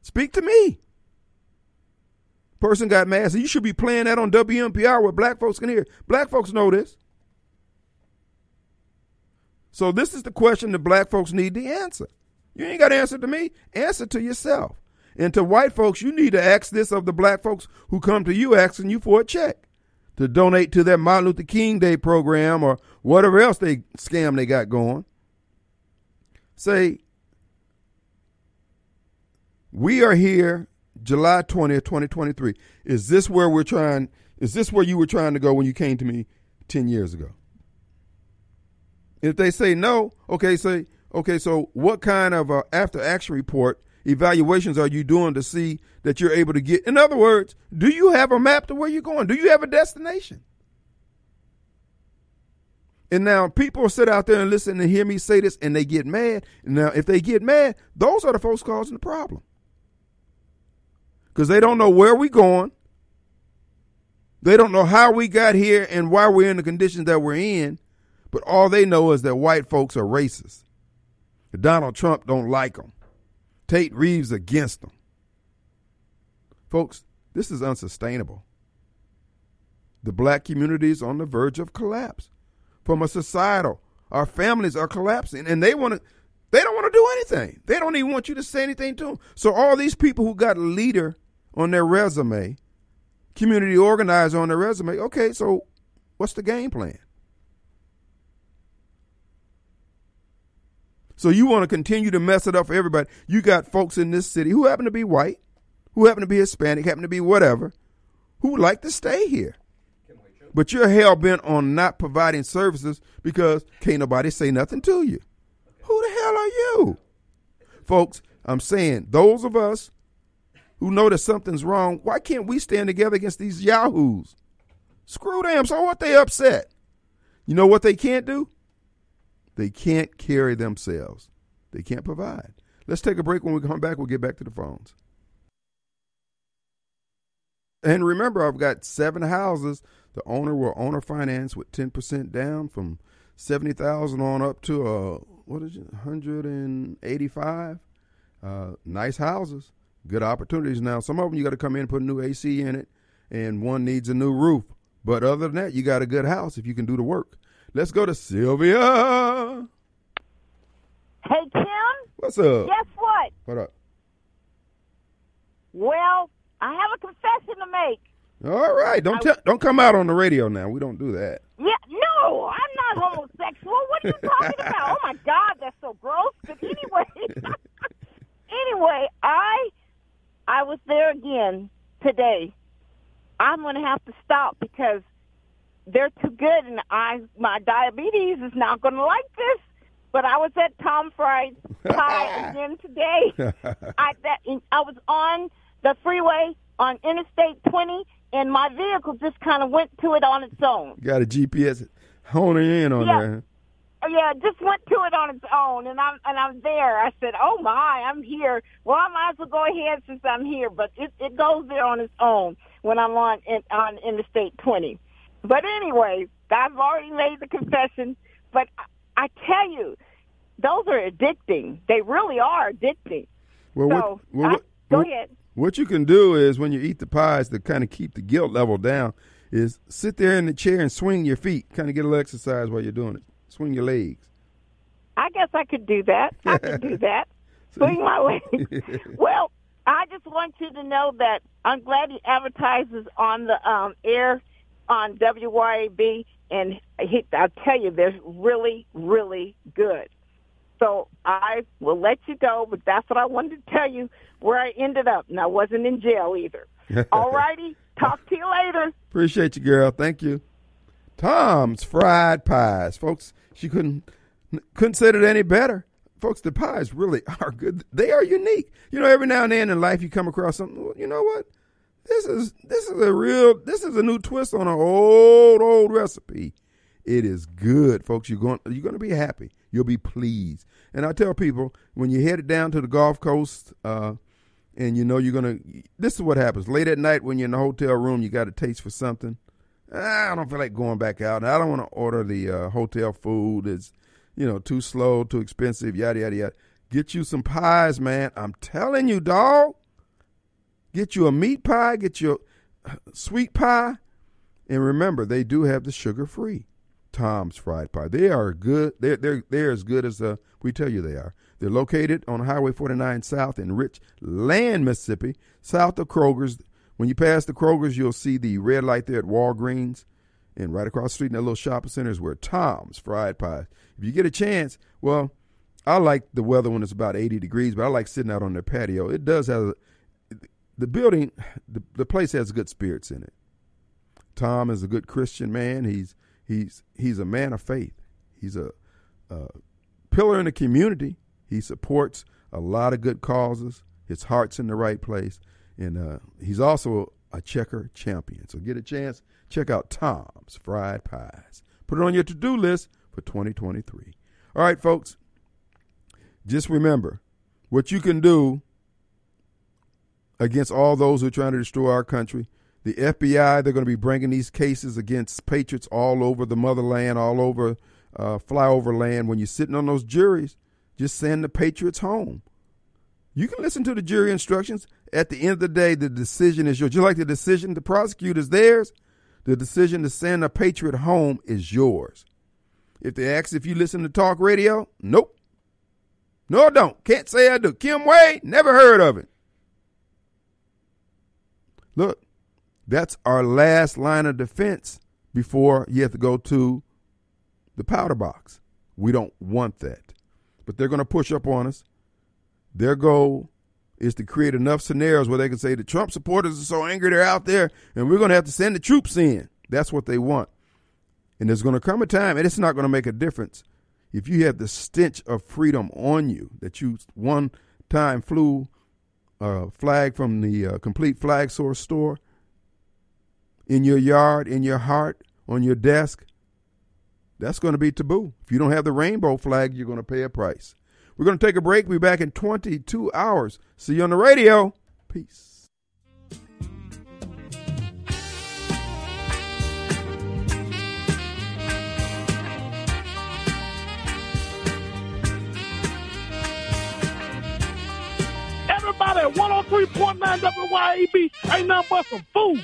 Speak to me. Person got mad. So you should be playing that on WMPR where black folks can hear. Black folks know this. So this is the question that black folks need to answer. You ain't got to answer to me. Answer to yourself. And to white folks, you need to ask this of the black folks who come to you asking you for a check to donate to their Martin Luther King Day program or whatever else they scam they got going. Say, we are here July 20th, 2023. Is this where we're trying? Is this where you were trying to go when you came to me 10 years ago? If they say no, okay, say, okay, so what kind of uh, after action report evaluations are you doing to see that you're able to get? In other words, do you have a map to where you're going? Do you have a destination? And now people sit out there and listen and hear me say this and they get mad. Now, if they get mad, those are the folks causing the problem. Because they don't know where we're going. They don't know how we got here and why we're in the conditions that we're in. But all they know is that white folks are racist. Donald Trump don't like them. Tate Reeves against them. Folks, this is unsustainable. The black community is on the verge of collapse from a societal. Our families are collapsing, and they want to. They don't want to do anything. They don't even want you to say anything to them. So all these people who got a leader on their resume, community organizer on their resume. Okay, so what's the game plan? So you want to continue to mess it up for everybody. You got folks in this city who happen to be white, who happen to be Hispanic, happen to be whatever, who would like to stay here. But you're hell bent on not providing services because can't nobody say nothing to you. Who the hell are you? Folks, I'm saying those of us who know that something's wrong, why can't we stand together against these yahoos? Screw them. So what they upset? You know what they can't do? They can't carry themselves. They can't provide. Let's take a break. When we come back, we'll get back to the phones. And remember, I've got seven houses. The owner will owner finance with ten percent down from seventy thousand on up to uh what is it, hundred and eighty five. Uh, nice houses, good opportunities. Now, some of them you got to come in and put a new AC in it, and one needs a new roof. But other than that, you got a good house if you can do the work. Let's go to Sylvia. Hey, Kim. What's up? Guess what? What up? Well, I have a confession to make. All right, don't tell, don't come out on the radio now. We don't do that. Yeah, no, I'm not homosexual. What are you talking about? Oh my God, that's so gross. But anyway, anyway, I I was there again today. I'm going to have to stop because they're too good, and I my diabetes is not going to like this. But I was at Tom Fry's [laughs] pie again today. [laughs] I that I was on the freeway on Interstate 20, and my vehicle just kind of went to it on its own. Got a GPS honing in on Yeah. there. Yeah, just went to it on its own, and I'm and I'm there. I said, "Oh my, I'm here." Well, I might as well go ahead since I'm here, but it it goes there on its own when I'm on in, on Interstate 20. But anyway, I've already made the confession. But I, tell you, those are addicting. They really are addicting. Well, so what, well, I, what, go what- ahead. What you can do is when you eat the pies to kind of keep the guilt level down is sit there in the chair and swing your feet, kind of get a little exercise while you're doing it. Swing your legs. I guess I could do that. I could do [laughs] that. Swing my legs. [laughs] well, I just want you to know that I'm glad he advertises on the um, air on WYAB, and he, I'll tell you, they're really, really good. So I will let you go, but that's what I wanted to tell you where I ended up, and I wasn't in jail either. [laughs] All righty, talk to you later. Appreciate you, girl. Thank you. Tom's fried pies, folks. She couldn't couldn't said it any better, folks. The pies really [laughs] are good. They are unique. You know, every now and then in life you come across something. well, You know what? This is this is a real. This is a new twist on an old old recipe. It is good, folks. You're going you're going to be happy. You'll be pleased. And I tell people when you headed down to the Gulf Coast. Uh, and you know you're gonna. This is what happens late at night when you're in the hotel room. You got a taste for something. "Ah, I don't feel like going back out. I don't want to order the uh, hotel food. It's you know too slow, too expensive. Yada yada yada. Get you some pies, man. I'm telling you, dog. Get you a meat pie. Get you a sweet pie. And remember, they do have the sugar free Tom's fried pie. They are good. They're they're they're as good as uh, we tell you they are. They're located on Highway 49 South in Richland, Mississippi, south of Kroger's. When you pass the Kroger's, you'll see the red light there at Walgreens. And right across the street in that little shopping center is where Tom's Fried Pies. If you get a chance, well, I like the weather when it's about 80 degrees, but I like sitting out on their patio. It does have the building, the, the place has good spirits in it. Tom is a good Christian man. He's he's he's a man of faith. He's a, a pillar in the community. He supports a lot of good causes. His heart's in the right place, and uh, he's also a checker champion. So get a chance, check out Tom's Fried Pies. Put it on your to-do list for 2023. All right, folks. Just remember what you can do against all those who are trying to destroy our country. The FBI, they're going to be bringing these cases against patriots all over the motherland, all over uh, flyover land. When you're sitting on those juries, just send the patriots home. You can listen to the jury instructions. At the end of the day, the decision is yours. Just like the decision to prosecute is theirs, the decision to send a patriot home is yours. If they ask if you listen to talk radio, nope. No, I don't. Can't say I do. Kim Wade, never heard of it. Look, that's our last line of defense before you have to go to the powder box. We don't want that. But they're going to push up on us. Their goal is to create enough scenarios where they can say the Trump supporters are so angry they're out there and we're going to have to send the troops in. That's what they want. And there's going to come a time, and it's not going to make a difference if you have the stench of freedom on you that you one time flew a flag from the uh, complete flag source store in your yard, in your heart, on your desk. That's going to be taboo. If you don't have the rainbow flag, you're going to pay a price. We're going to take a break. We'll be back in 22 hours. See you on the radio. Peace. at 103.9 WYAB ain't nothing but some food.